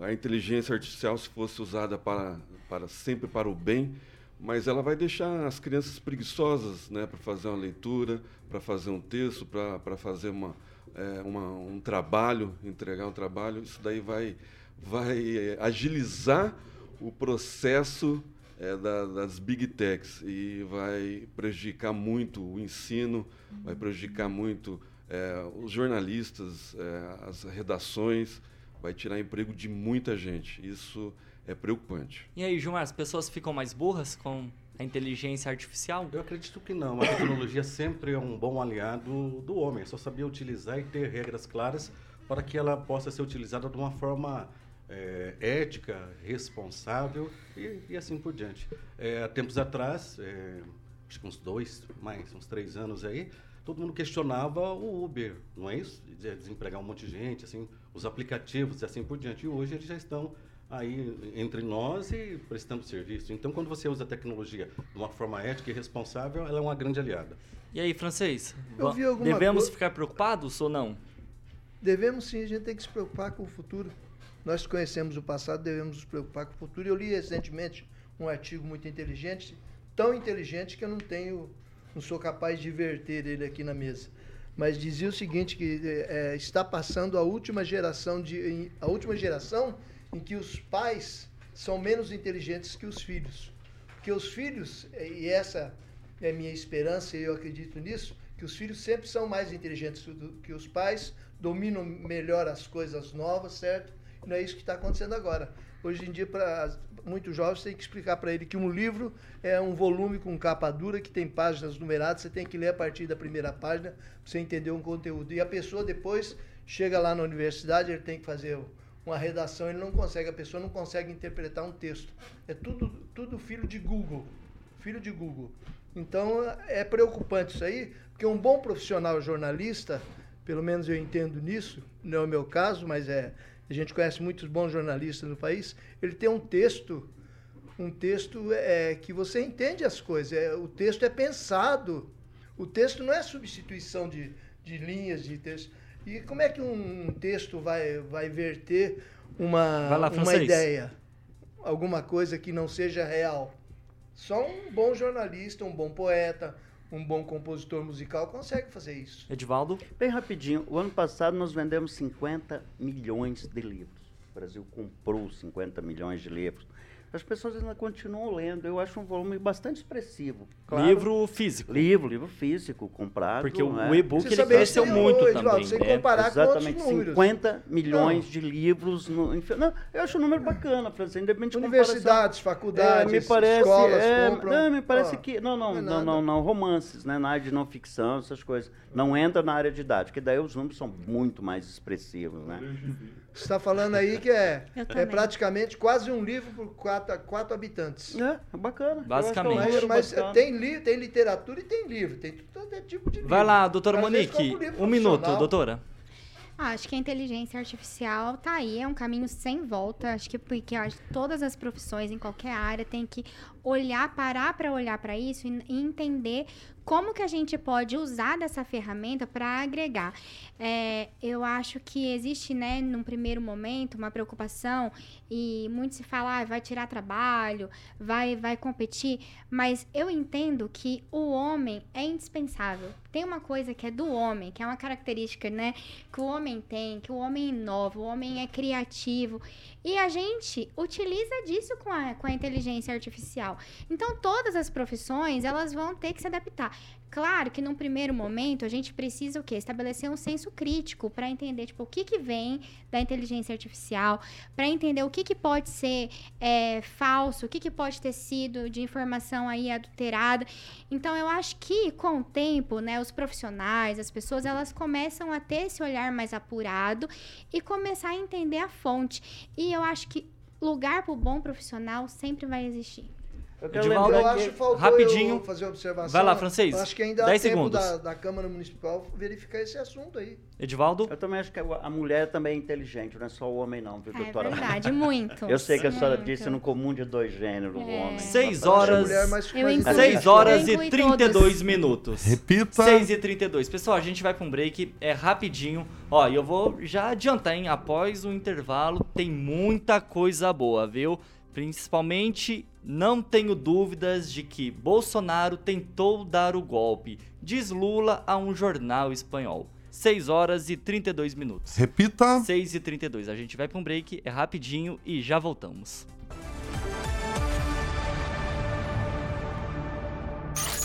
A inteligência artificial, se fosse usada para, para sempre para o bem, mas ela vai deixar as crianças preguiçosas né, para fazer uma leitura, para fazer um texto, para fazer uma, é, uma- um trabalho, entregar um trabalho. Isso daí vai, vai é, agilizar o processo é, da- das big techs e vai prejudicar muito o ensino, vai prejudicar muito é, os jornalistas, é, as redações, vai tirar emprego de muita gente. Isso é preocupante. E aí, Gilmar, as pessoas ficam mais burras com a inteligência artificial? Eu acredito que não. A tecnologia sempre é um bom aliado do homem. É só saber utilizar e ter regras claras para que ela possa ser utilizada de uma forma eh, ética, responsável e, e assim por diante. Eh, há tempos atrás, eh, acho que uns dois, mais uns três anos aí, todo mundo questionava o Uber, não é isso? De desempregar um monte de gente, assim, os aplicativos e assim por diante. E hoje eles já estão aí entre nós e prestando serviço. Então, quando você usa a tecnologia de uma forma ética e responsável, ela é uma grande aliada. E aí, francês? Devemos co- ficar preocupados ou não? Devemos sim, a gente tem que se preocupar com o futuro. Nós conhecemos o passado, devemos nos preocupar com o futuro. Eu li recentemente um artigo muito inteligente, tão inteligente que eu não tenho, não sou capaz de verter ele aqui na mesa. mas dizia o seguinte que é, está passando a última geração de a última geração em que os pais são menos inteligentes que os filhos. Porque os filhos, e essa é minha esperança e eu acredito nisso, que os filhos sempre são mais inteligentes do que os pais, dominam melhor as coisas novas, certo? Não é isso que está acontecendo agora. Hoje em dia, para muitos jovens, tem que explicar para ele que um livro é um volume com capa dura que tem páginas numeradas, você tem que ler a partir da primeira página para você entender um conteúdo. E a pessoa depois chega lá na universidade, ele tem que fazer uma redação, ele não consegue, a pessoa não consegue interpretar um texto. É tudo, tudo filho de Google. Filho de Google. Então é preocupante isso aí, porque um bom profissional jornalista, pelo menos eu entendo nisso, não é o meu caso, mas é, a gente conhece muitos bons jornalistas no país, ele tem um texto, um texto é, que você entende as coisas, é, o texto é pensado, o texto não é substituição de, de linhas de texto. E como é que um texto vai, vai verter uma, lá, uma ideia? Alguma coisa que não seja real? Só um bom jornalista, um bom poeta, um bom compositor musical consegue fazer isso. Edivaldo? Bem rapidinho, o ano passado nós vendemos 50 milhões de livros. O Brasil comprou 50 milhões de livros as pessoas ainda continuam lendo. Eu acho um volume bastante expressivo. Claro, livro físico. Livro, livro físico, comprado. Porque o, né? o e-book ele cresceu muito hoje, também. Sem né? comparar Exatamente, com outros 50 milhões não. de livros. No, não, eu acho um número bacana, para dizer, independente Universidades, faculdades, é, me parece, escolas é, compram. Não, me parece que. Não, não, não, não, não, romances, né? Na área de não ficção, essas coisas. Não entra na área didática, que daí os números são muito mais expressivos, né? Você está falando aí que é, é praticamente quase um livro por quatro, quatro habitantes. É, é bacana. Basicamente. Mas, mas tem, li, tem literatura e tem livro, tem todo tipo de livro. Vai lá, doutora Monique, um minuto, doutora. Ah, acho que a inteligência artificial tá aí, é um caminho sem volta. Acho que porque acho, todas as profissões em qualquer área tem que olhar, parar para olhar para isso e, e entender como que a gente pode usar dessa ferramenta para agregar? É, eu acho que existe, né, num primeiro momento, uma preocupação e muito se fala, ah, vai tirar trabalho, vai, vai competir, mas eu entendo que o homem é indispensável. Tem uma coisa que é do homem, que é uma característica, né, que o homem tem, que o homem inova, o homem é criativo e a gente utiliza disso com a, com a inteligência artificial. Então, todas as profissões, elas vão ter que se adaptar. Claro que num primeiro momento a gente precisa o quê? Estabelecer um senso crítico para entender tipo, o que, que vem da inteligência artificial, para entender o que, que pode ser é, falso, o que, que pode ter sido de informação aí adulterada. Então eu acho que com o tempo, né, os profissionais, as pessoas, elas começam a ter esse olhar mais apurado e começar a entender a fonte. E eu acho que lugar para o bom profissional sempre vai existir. Eu quero Edivaldo, lembrar, eu acho que faltou rapidinho. Eu fazer observação. Vai lá, francês. Eu acho que ainda há tempo segundos. Da, da Câmara Municipal verificar esse assunto aí. Edivaldo? Eu também acho que a mulher também é inteligente, não é só o homem não, viu, é doutora? É verdade, muito. Eu sei que a senhora disse no comum de dois gêneros, o é. homem. Seis horas, seis horas e 32 todos. minutos. Repita. 6 e 32. Pessoal, a gente vai para um break, é rapidinho. Ó, eu vou já adiantar, hein? Após o intervalo, tem muita coisa boa, viu? Principalmente não tenho dúvidas de que Bolsonaro tentou dar o golpe, diz Lula a um jornal espanhol. 6 horas e 32 minutos. Repita. 6 e 32. A gente vai para um break, é rapidinho e já voltamos.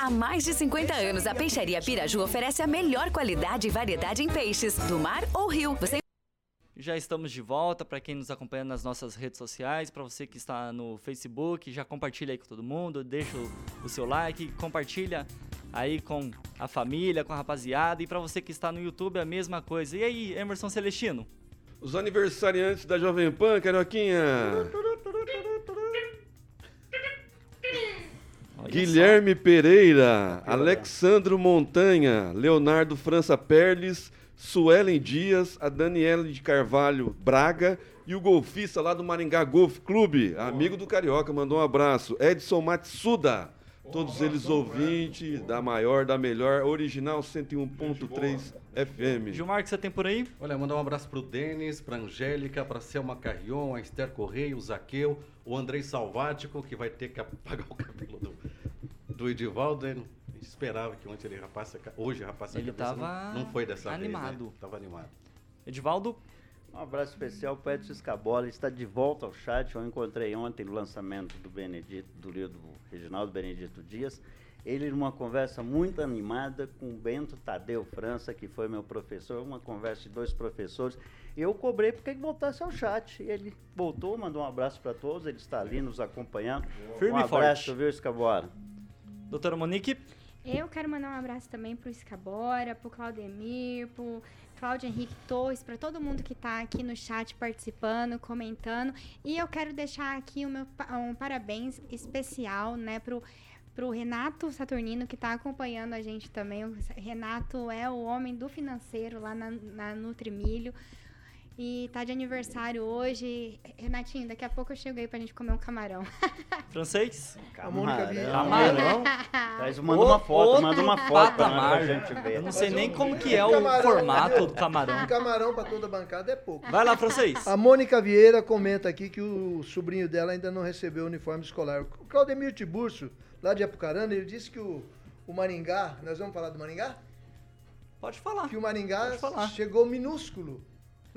Há mais de 50 anos, a Peixaria Piraju oferece a melhor qualidade e variedade em peixes, do mar ou rio. Você já estamos de volta para quem nos acompanha nas nossas redes sociais, para você que está no Facebook, já compartilha aí com todo mundo, deixa o, seu like, compartilha aí com a família, com a rapaziada e para você que está no YouTube a mesma coisa. E aí, Emerson Celestino? Os aniversariantes da Jovem Pan, Carioquinha. Guilherme só. Pereira, Alexandro Montanha, Leonardo França Perles, Suelen Dias, a Daniela de Carvalho Braga e o golfista lá do Maringá Golf Clube, amigo do Carioca, mandou um abraço. Edson Matsuda. Todos eles ouvintes da maior, da melhor, original 101.3 FM. Gilmar, que você tem por aí? Olha, mandar um abraço pro Denis, pra Angélica, pra Selma Carrion, a Esther Correia, o Zaqueu, o Andrei Salvático, que vai ter que apagar o cabelo do, do Edivaldo. Ele esperava que ontem ele rapasse hoje rapasse a Ele cabeça. tava não, não foi dessa animado. vez, né? Tava animado. Edivaldo? Um abraço especial para Edson Escabola, ele está de volta ao chat. Eu encontrei ontem no lançamento do Benedito, do livro do Reginaldo Benedito Dias. Ele numa conversa muito animada com o Bento Tadeu França, que foi meu professor, uma conversa de dois professores. Eu cobrei porque ele voltasse ao chat. Ele voltou, mandou um abraço para todos, ele está ali nos acompanhando. Firme um abraço, forte. viu, Escabola? Doutora Monique? Eu quero mandar um abraço também pro Escabora, pro Claudemir, pro Cláudio Henrique Torres, para todo mundo que tá aqui no chat participando, comentando. E eu quero deixar aqui o meu um parabéns especial, né, pro pro Renato Saturnino que tá acompanhando a gente também. O Renato é o homem do financeiro lá na, na Nutrimilho. E tá de aniversário hoje. Renatinho, daqui a pouco eu chego aí pra gente comer um camarão. Francês? A Mônica Vieira. Camarão? Traz, manda uma foto, manda uma foto pra nós, patamar. pra gente ver. Eu não sei nem como que é o camarão, formato do camarão. Um camarão pra toda a bancada é pouco. Vai lá, Francês. A Mônica Vieira comenta aqui que o sobrinho dela ainda não recebeu o uniforme escolar. O Claudemir Tiburcio, lá de Apucarana, ele disse que o, o Maringá, nós vamos falar do Maringá? Pode falar. Que o Maringá chegou minúsculo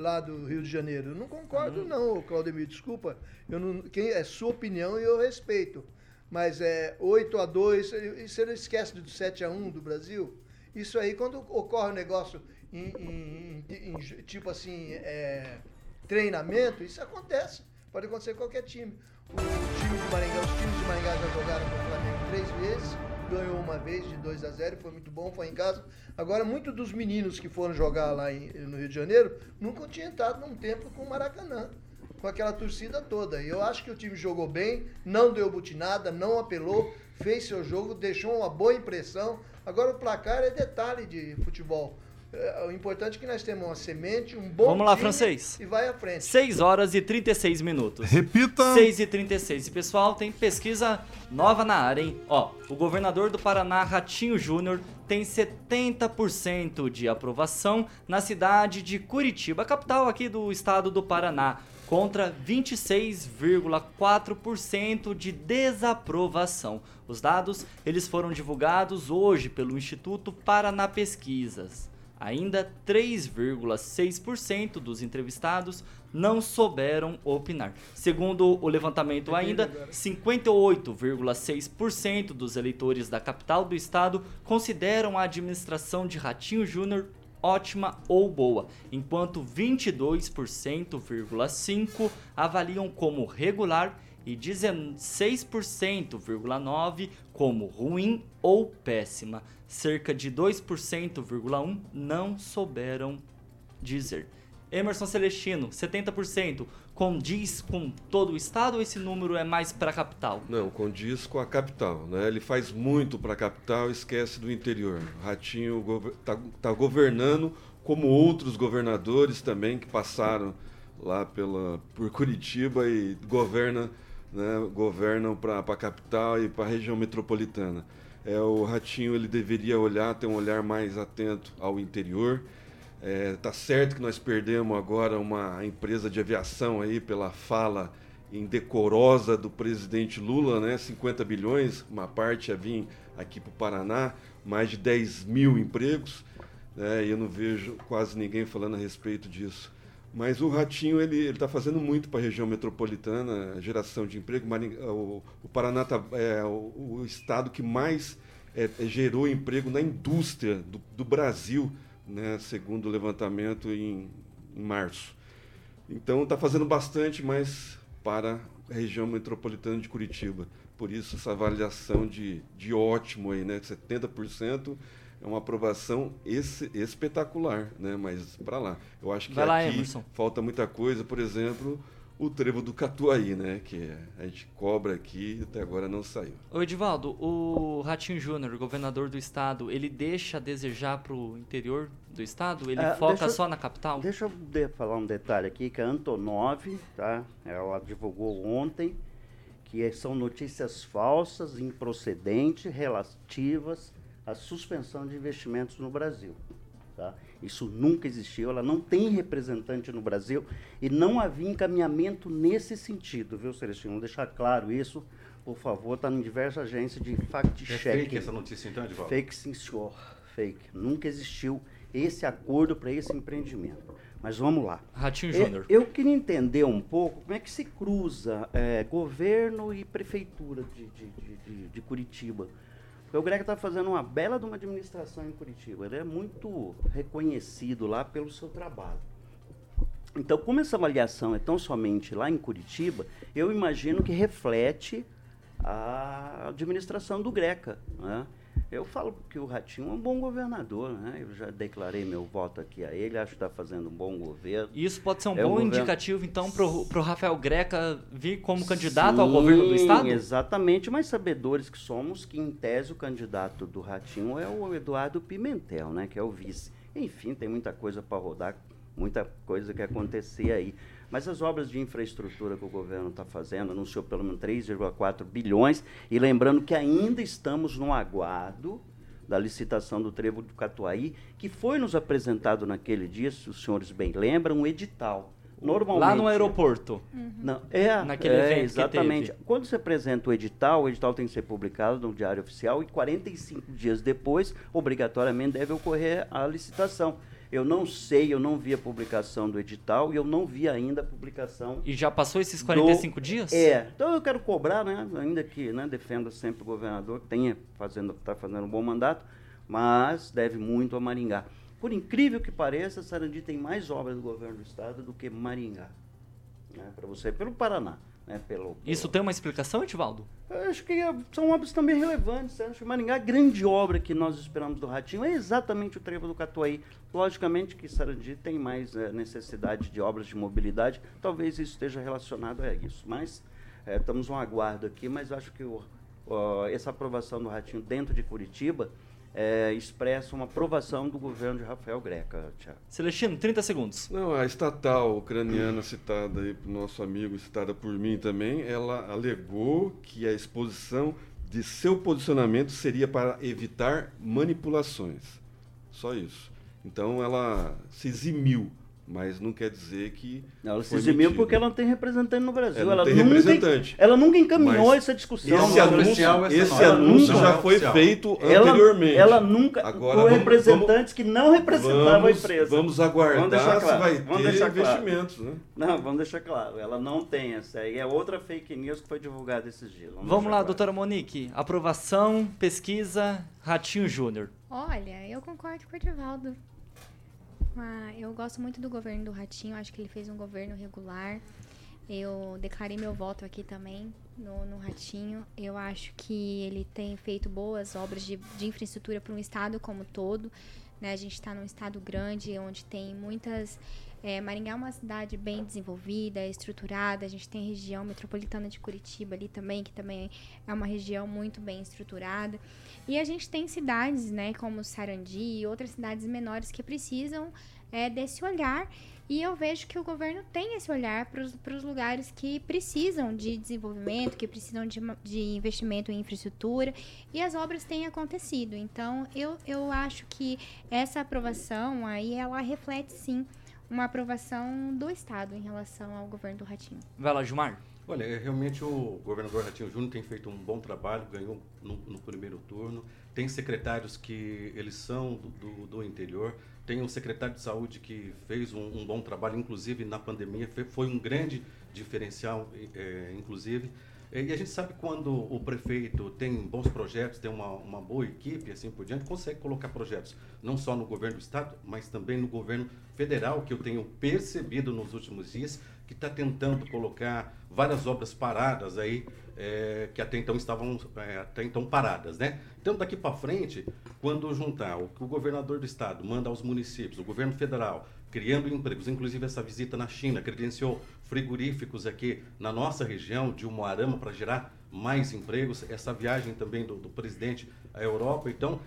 lá do Rio de Janeiro. Eu não Uhum. concordo não, Claudemir, desculpa. Eu não, quem, é sua opinião e eu respeito. Mas é 8 a 2 e você não esquece do 7 a 1 do Brasil? Isso aí, quando ocorre um negócio em, em- em- em- tipo assim, é, treinamento, isso acontece. Pode acontecer com qualquer time. O time de Maringá, os times de Maringá já jogaram com o Flamengo três vezes, ganhou uma vez de 2 a 0 foi muito bom, foi em casa. Agora, muitos dos meninos que foram jogar lá em- no Rio de Janeiro nunca tinham entrado num templo com o Maracanã, com aquela torcida toda. E eu acho que o time jogou bem, não deu butinada, não apelou, fez seu jogo, deixou uma boa impressão. Agora, o placar é detalhe de futebol. É, o importante é que nós temos uma semente, um bom Vamos lá, time francês. e vai à frente. 6 horas e 36 minutos. Repita. 6 e 36. E pessoal, tem pesquisa nova na área, hein? Ó, o governador do Paraná, Ratinho Júnior, tem 70% de aprovação na cidade de Curitiba, capital aqui do estado do Paraná, contra 26,4% de desaprovação. Os dados, eles foram divulgados hoje pelo Instituto Paraná Pesquisas. Ainda 3,6% dos entrevistados não souberam opinar. Segundo o levantamento ainda, 58,6% dos eleitores da capital do estado consideram a administração de Ratinho Júnior ótima ou boa, enquanto 22,5% avaliam como regular e 16,9% como ruim ou péssima. Cerca de 2,1% não souberam dizer. Emerson Celestino, 70%, condiz com todo o estado ou esse número é mais para a capital? Não, condiz com a capital, né? Ele faz muito para a capital esquece do interior. O Ratinho está tá governando como outros governadores também que passaram lá pela, por Curitiba e governa, né, governam para a capital e para a região metropolitana. É, o Ratinho ele deveria olhar, ter um olhar mais atento ao interior. É, tá certo que nós perdemos agora uma empresa de aviação aí pela fala indecorosa do presidente Lula, né? 50 bilhões, uma parte ia vir aqui para o Paraná, mais de 10 mil empregos, né? E eu não vejo quase ninguém falando a respeito disso. Mas o Ratinho ele está fazendo muito para a região metropolitana, geração de emprego. O, o Paraná tá, é o, o estado que mais é, gerou emprego na indústria do, do Brasil, né, segundo o levantamento em, em março. Então está fazendo bastante, mas para a região metropolitana de Curitiba. Por isso essa avaliação de, de ótimo aí, né? 70% é uma aprovação esse, espetacular, né? Mas para lá. Eu acho que Vai lá, aqui Emerson. falta muita coisa. Por exemplo, o trevo do Catuaí, né? Que a gente cobra aqui e até agora não saiu. Ô Edivaldo, o Ratinho Júnior, governador do estado, ele deixa a desejar pro interior do estado? Ele Ah, foca eu- só na capital? Deixa eu de- falar um detalhe aqui, que a Antonov, tá? Ela divulgou ontem que são notícias falsas, improcedentes, relativas à suspensão de investimentos no Brasil. Tá? Isso nunca existiu, ela não tem representante no Brasil e não havia encaminhamento nesse sentido, viu, Celestino? Vamos deixar claro isso, por favor, está em diversas agências de É fact-checking. fake essa notícia então, Edivaldo? Fake, sim, senhor. Fake. Nunca existiu esse acordo para esse empreendimento. Mas vamos lá. Ratinho É, Júnior. Eu queria entender um pouco como é que se cruza é, governo e prefeitura de, de, de, de- de Curitiba. O Greg está fazendo uma bela de uma administração em Curitiba. Ele é muito reconhecido lá pelo seu trabalho. Então, como essa avaliação é tão somente lá em Curitiba, eu imagino que reflete a administração do Greca. Né? Eu falo que o Ratinho é um bom governador, né? eu já declarei meu voto aqui a ele, acho que está fazendo um bom governo. Isso pode ser um É um bom governo- indicativo, então, pro, pro Rafael Greca vir como candidato ao governo do Sim, estado? Exatamente, mas sabedores que somos que, em tese, o candidato do Ratinho é o Eduardo Pimentel, né? Que é o vice. Enfim, tem muita coisa para rodar, muita coisa que acontecer aí. Mas as obras de infraestrutura que o governo está fazendo, anunciou pelo menos 3,4 bilhões, e lembrando que ainda estamos no aguardo da licitação do Trevo do Catuaí, que foi nos apresentado naquele dia, se os senhores bem lembram, um edital. Normalmente, Lá no aeroporto. não, é, Naquele é, evento que exatamente. teve. Quando você apresenta o edital, o edital tem que ser publicado no Diário Oficial e 45 dias depois, obrigatoriamente, deve ocorrer a licitação. Eu não sei, eu não vi a publicação do edital e eu não vi ainda a publicação. E já passou esses 45 do- dias? É, então eu quero cobrar, né? Ainda que né, defenda sempre o governador, que tenha fazendo, está fazendo um bom mandato, mas deve muito a Maringá. Por incrível que pareça, Sarandi tem mais obras do governo do estado do que Maringá. Né, Para você, pelo Paraná. Né, pelo, Isso tem uma explicação, Edivaldo? eu acho que é- são obras também relevantes. Eu Acho que Maringá, a grande obra que nós esperamos do Ratinho é exatamente o Trevo do Catuaí. Logicamente que Sarandi tem mais eh, necessidade de obras de mobilidade, talvez isso esteja relacionado a isso. Mas eh, estamos um aguardo aqui, mas acho que o- ó, essa aprovação do Ratinho dentro de Curitiba eh, expressa uma aprovação do governo de Rafael Greca. Celestino, 30 segundos. Não, a estatal ucraniana citada aí pro nosso amigo, citada por mim também, ela alegou que a exposição de seu posicionamento seria para evitar manipulações. Só isso. Então ela se eximiu, mas não quer dizer que. Ela se eximiu mentira. porque ela não tem representante no Brasil. Não ela, tem nunca, representante. ela nunca encaminhou Mas essa discussão. Esse anúncio, esse anúncio já foi Oficial. feito ela, anteriormente. ela nunca. Agora por vamos- representantes que não representavam vamos, a empresa. Vamos aguardar Vamos deixar se claro, vai vamos ter deixar claro. investimentos, né? Não, vamos deixar claro. Ela não tem essa aí. É outra fake news que foi divulgada esses dias. Vamos deixar lá, claro. doutora Monique. Aprovação, pesquisa, Ratinho Júnior. Olha, eu concordo com o Edivaldo. Ah, eu gosto muito do governo do Ratinho, acho que ele fez um governo regular. Eu declarei meu voto aqui também no, no Ratinho. Eu acho que ele tem feito boas obras de, de infraestrutura para um estado como todo. Né? A gente está num estado grande, onde tem muitas. É, Maringá é uma cidade bem desenvolvida, estruturada. A gente tem a região metropolitana de Curitiba ali também, que também é uma região muito bem estruturada. E a gente tem cidades, né, como Sarandi e outras cidades menores que precisam é, desse olhar. E eu vejo que o governo tem esse olhar para os lugares que precisam de desenvolvimento, que precisam de, de investimento em infraestrutura, e as obras têm acontecido. Então, eu, eu acho que essa aprovação aí, ela reflete sim uma aprovação do Estado em relação ao governo do Ratinho. Vai lá, Gilmar. Olha, é, realmente o governador Ratinho Júnior tem feito um bom trabalho, ganhou no, no primeiro turno. Tem secretários que eles são do, do, do interior. Tem um secretário de saúde que fez um, um bom trabalho, inclusive na pandemia, foi um grande diferencial, eh, inclusive. E a gente sabe quando o prefeito tem bons projetos, tem uma, uma boa equipe, assim por diante, consegue colocar projetos não só no governo do estado, mas também no governo federal, que eu tenho percebido nos últimos dias que está tentando colocar várias obras paradas aí, é, que até então estavam é, até então paradas, né? Então daqui para frente, quando juntar o que o governador do estado manda aos municípios, o governo federal criando empregos, inclusive essa visita na China credenciou frigoríficos aqui na nossa região de Umuarama para gerar mais empregos, essa viagem também do, do presidente à Europa, então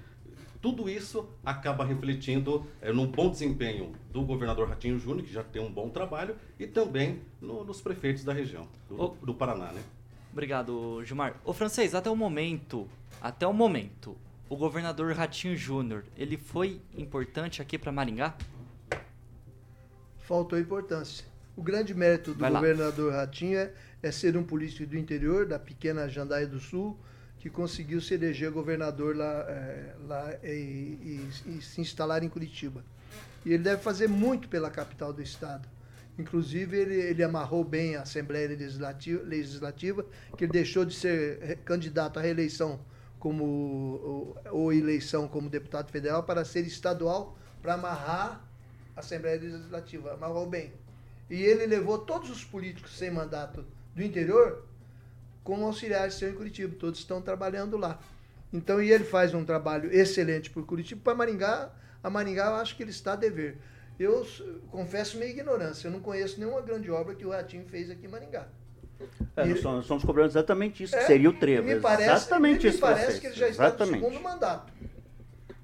tudo isso acaba refletindo é, num bom desempenho do governador Ratinho Júnior, que já tem um bom trabalho, e também no, nos prefeitos da região, do, do Paraná, né? Obrigado, Gilmar. Ô, francês, até o momento, até o momento, o governador Ratinho Júnior, ele foi importante aqui para Maringá? Faltou importância. O grande mérito do governador Ratinho é, é, ser um político do interior, da pequena Jandaia do Sul, que conseguiu se eleger governador lá, é, lá e, e, e se instalar em Curitiba. E ele deve fazer muito pela capital do estado. Inclusive, ele, ele amarrou bem a Assembleia Legislativa, Legislativa, que ele deixou de ser candidato à reeleição como, ou, ou eleição como deputado federal para ser estadual, para amarrar a Assembleia Legislativa. Amarrou bem. E ele levou todos os políticos sem mandato do interior como auxiliares seu em Curitiba. Todos estão trabalhando lá. Então, e ele faz um trabalho excelente por Curitiba. Para Maringá, a Maringá eu acho que ele está a dever. Eu confesso minha ignorância, eu não conheço nenhuma grande obra que o Ratinho fez aqui em Maringá. É, nós, somos, estamos cobrando exatamente isso, é, que seria o trevo. Me parece, exatamente me isso. Me parece que ele já está no segundo mandato.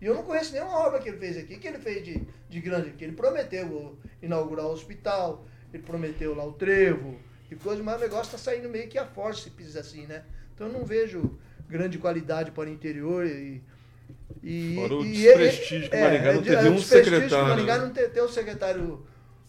E eu não conheço nenhuma obra que ele fez aqui, que ele fez de, de grande, que ele prometeu inaugurar o hospital, ele prometeu lá o trevo, e coisa, mas o negócio está saindo meio que a forceps, assim, né? Então eu não vejo grande qualidade para o interior e. E, Fora o desprestígio que é, Maringá não teve um secretário. Maringá não tem o secretário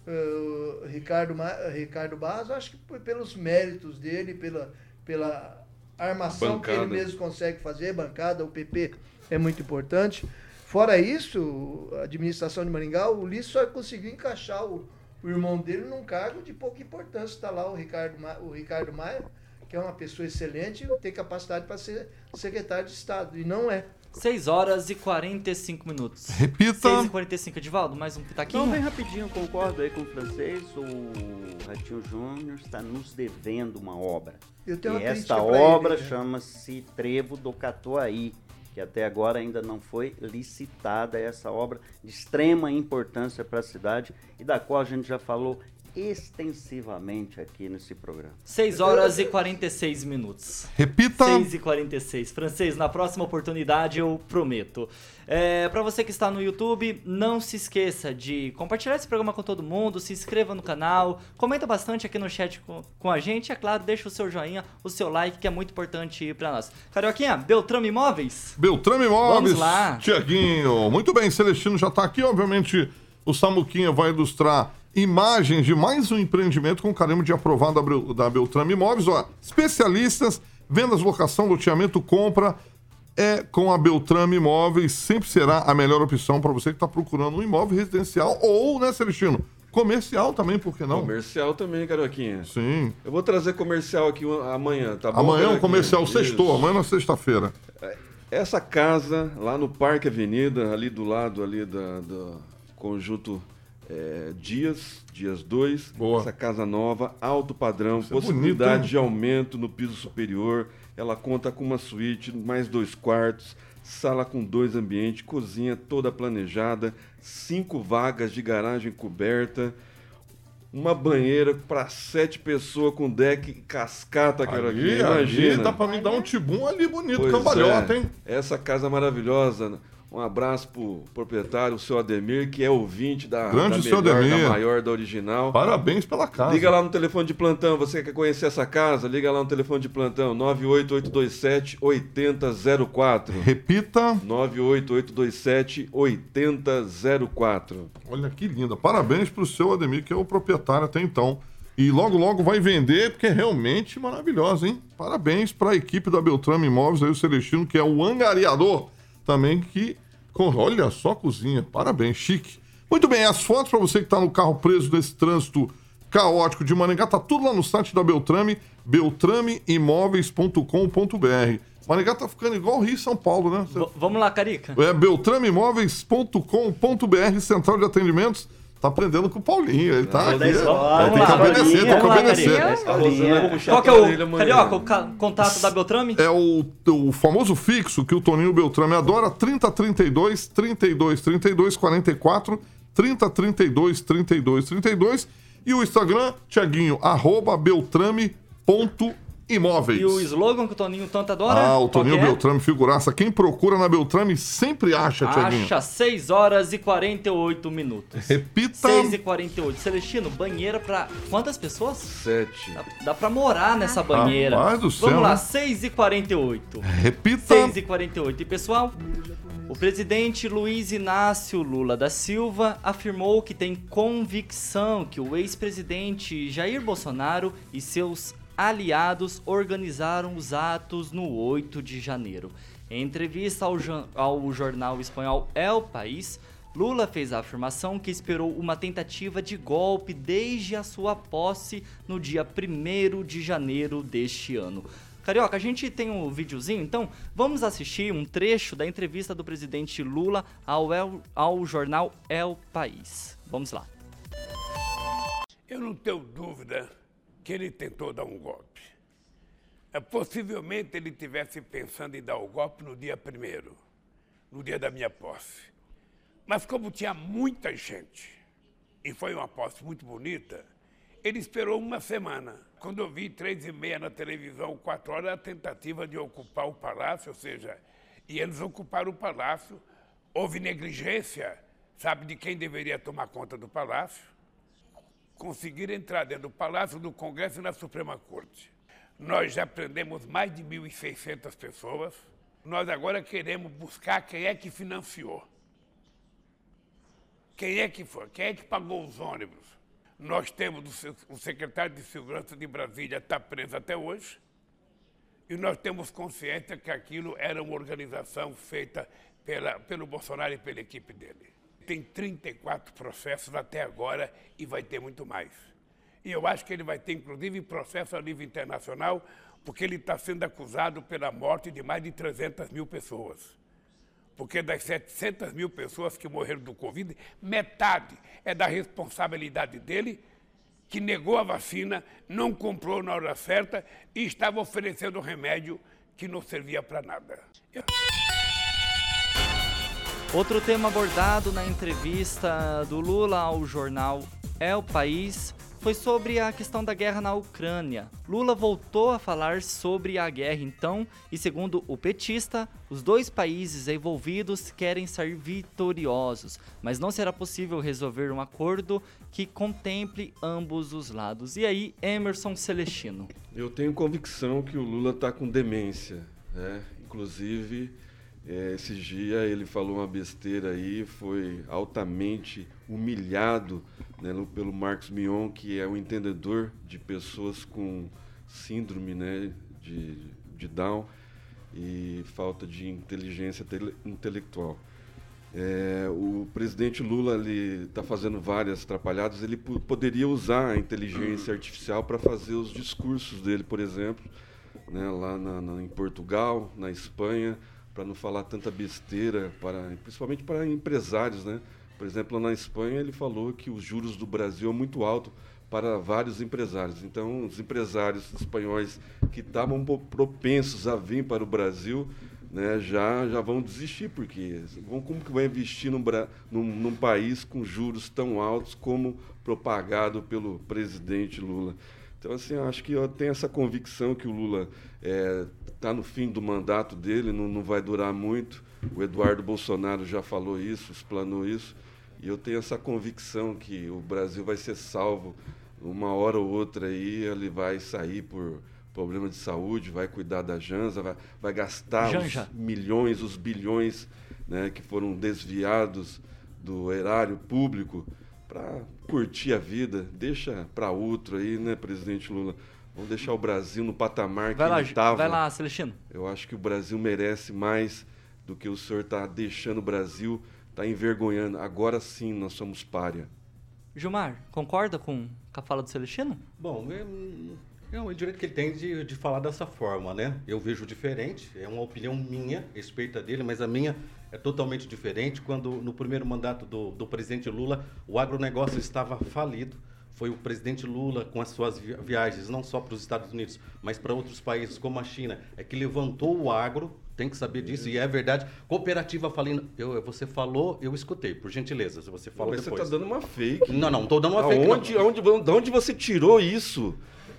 uh, Ricardo, Ricardo Barros, acho que pelos méritos dele, pela, pela armação bancada. que ele mesmo consegue fazer, bancada, o PP é muito importante. Fora isso, a administração de Maringá, o Ulisses só conseguiu encaixar o, o irmão dele num cargo de pouca importância. Está lá o Ricardo, o Ricardo Maia, que é uma pessoa excelente e tem capacidade para ser secretário de Estado. E não é. 6 horas e 45 minutos. Repita. 6 e 45. Edivaldo, mais um pitaquinho? Não, bem rapidinho, concordo aí com o francês. O Ratinho Júnior está nos devendo uma obra. Eu tenho e uma esta obra né? chama-se Trevo do Catuaí, até agora ainda não foi licitada essa obra de extrema importância para a cidade e da qual a gente já falou extensivamente aqui nesse programa. 6 horas e 46 minutos. Repita. 6 e 46. Francês, na próxima oportunidade eu prometo. É, para você que está no YouTube, não se esqueça de compartilhar esse programa com todo mundo, se inscreva no canal, comenta bastante aqui no chat com, com a gente e, é claro, deixa o seu joinha, o seu like, que é muito importante para nós. Carioquinha, Beltrame Imóveis? Beltrame Imóveis. Vamos lá. Tiaguinho, muito bem, Celestino já está aqui, obviamente o Samuquinha vai ilustrar imagens de mais um empreendimento com carimbo de aprovado da Beltrame Imóveis. Ó, especialistas, vendas, locação, loteamento, compra. É com a Beltrame Imóveis, sempre será a melhor opção para você que está procurando um imóvel residencial ou, né, Celestino? Comercial também, por que não? Comercial também, Caroquinha. Sim. Eu vou trazer comercial aqui amanhã, tá bom? Amanhã o comercial sextou, amanhã na sexta-feira. É, essa casa, lá no Parque Avenida, ali do lado ali da, do conjunto é, Dias, Dias 2, essa casa nova, alto padrão, Isso é possibilidade é bonito, de aumento no piso superior. Ela conta com uma suíte, mais dois quartos, sala com dois ambientes, cozinha toda planejada, cinco vagas de garagem coberta, uma banheira para sete pessoas com deck cascata, cara. Ali, Imagina. Ali dá para me dar um tibum ali bonito, pois cambalhota, é. hein? Essa casa maravilhosa um abraço pro proprietário, o seu Ademir, que é ouvinte da, Grande da melhor, Ademir. da maior, da original. Parabéns pela casa. Liga lá no telefone de plantão, você quer conhecer essa casa? Liga lá no telefone de plantão, 98827 8004. Repita. 98827 8004. Olha que linda. Parabéns pro seu Ademir, que é o proprietário até então. E logo, logo vai vender, porque é realmente maravilhosa, hein? Parabéns para a equipe da Beltrame Imóveis, aí o Celestino, que é o angariador também que. Olha só a cozinha, parabéns, chique. Muito bem, as fotos para você que está no carro preso nesse trânsito caótico de Maringá, tá tudo lá no site da Beltrame, beltrameimóveis.com.br. Maringá tá ficando igual o Rio e São Paulo, né? V vamos lá, Carica. É beltrameimóveis.com.br, central de atendimentos Tá aprendendo com o Paulinho. Ele tá aqui. escola. Tem que obedecer, tem que obedecer. Qual que é o. Carioca, o contato da Beltrame? É o, o famoso fixo que o Toninho Beltrame adora, 3032 32 32 44 30 32 32 32 e o Instagram, Tiaguinho, arroba beltrame.imóveis. E o slogan que o Toninho tanto adora? Ah, o Toninho é? Beltrame, figuraça. Quem procura na Beltrame sempre acha, Tiaguinho. Acha 6 horas e 48 minutos. Repita. 6 e 48. Celestino, banheira pra quantas pessoas? Sete. Dá, dá pra morar nessa banheira. Rapaz do céu, Vamos lá, né? 6 e 48. Repita. 6 e 48. E pessoal, o presidente Luiz Inácio Lula da Silva afirmou que tem convicção que o ex-presidente Jair Bolsonaro e seus aliados organizaram os atos no 8 de janeiro. Em entrevista ao, ao jornal espanhol El País, Lula fez a afirmação que esperou uma tentativa de golpe desde a sua posse no dia 1 de janeiro deste ano. Carioca, a gente tem um videozinho, então vamos assistir um trecho da entrevista do presidente Lula ao, El- ao jornal El País. Vamos lá. Eu não tenho dúvida que ele tentou dar um golpe. É, possivelmente ele tivesse pensando em dar o golpe no dia primeiro, no dia da minha posse. Mas como tinha muita gente, e foi uma posse muito bonita, ele esperou uma semana. Quando eu vi três e meia na televisão, quatro horas, a tentativa de ocupar o palácio, ou seja, e eles ocuparam o palácio, houve negligência, sabe, de quem deveria tomar conta do palácio? Conseguiram entrar dentro do Palácio do Congresso e na Suprema Corte. Nós já prendemos mais de 1.600 pessoas. Nós agora queremos buscar quem é que financiou. Quem é que foi? Quem é que pagou os ônibus? Nós temos o secretário de Segurança de Brasília está preso até hoje. E nós temos consciência que aquilo era uma organização feita pela, pelo Bolsonaro e pela equipe dele. Tem 34 processos até agora e vai ter muito mais. E eu acho que ele vai ter, inclusive, processo a nível internacional, porque ele está sendo acusado pela morte de mais de 300 mil pessoas. Porque das 700 mil pessoas que morreram do Covid, metade é da responsabilidade dele, que negou a vacina, não comprou na hora certa e estava oferecendo remédio que não servia para nada. Eu- Outro tema abordado na entrevista do Lula ao jornal El País foi sobre a questão da guerra na Ucrânia. Lula voltou a falar sobre a guerra então, e segundo o petista, os dois países envolvidos querem sair vitoriosos, mas não será possível resolver um acordo que contemple ambos os lados. E aí, Emerson Celestino. Eu tenho convicção que o Lula está com demência. Né? Inclusive, eh, esses dias ele falou uma besteira aí, foi altamente humilhado né, pelo Marcos Mion, que é um entendedor de pessoas com síndrome né, de, de Down e falta de inteligência tele- intelectual. É, o presidente Lula está fazendo várias atrapalhadas. Ele po- poderia usar a inteligência artificial para fazer os discursos dele, por exemplo, né, lá na- na- em Portugal, na Espanha, para não falar tanta besteira, para, principalmente para empresários. Né? Por exemplo, na Espanha ele falou que os juros do Brasil é muito alto para vários empresários. Então, os empresários espanhóis que estavam propensos a vir para o Brasil né, já, já vão desistir, porque vão, como que vai investir num, num, num país com juros tão altos como propagado pelo presidente Lula? Então, assim, eu acho que eu tenho essa convicção que o Lula está no fim do mandato dele, não, não vai durar muito. O Eduardo Bolsonaro já falou isso, explanou isso. E eu tenho essa convicção que o Brasil vai ser salvo uma hora ou outra aí, ele vai sair por problema de saúde, vai cuidar da Janza, vai, vai gastar Janja. os milhões, os bilhões né, que foram desviados do erário público para curtir a vida. Deixa para outro aí, né, presidente Lula? Vamos deixar o Brasil no patamar Vai que lá, ele estava. vai lá, Celestino. Eu acho que o Brasil merece mais do que o senhor está deixando o Brasil, está envergonhando. Agora sim nós somos párea. Gilmar, concorda com a fala do Celestino? Bom, é, é um direito que ele tem de, de falar dessa forma, né? Eu vejo diferente, é uma opinião minha, respeita dele, mas a minha é totalmente diferente. Quando no primeiro mandato do, do presidente Lula, o agronegócio estava falido. Foi o presidente Lula, com as suas vi- viagens, não só para os Estados Unidos, mas para outros países, como a China, é que levantou o agro. Tem que saber disso, e é verdade. Cooperativa falindo. Eu, você falou, eu escutei, por gentileza. Se você fala Mas você depois. está dando uma fake. Não, não, estou dando uma fake. Não. aonde, da onde você tirou isso?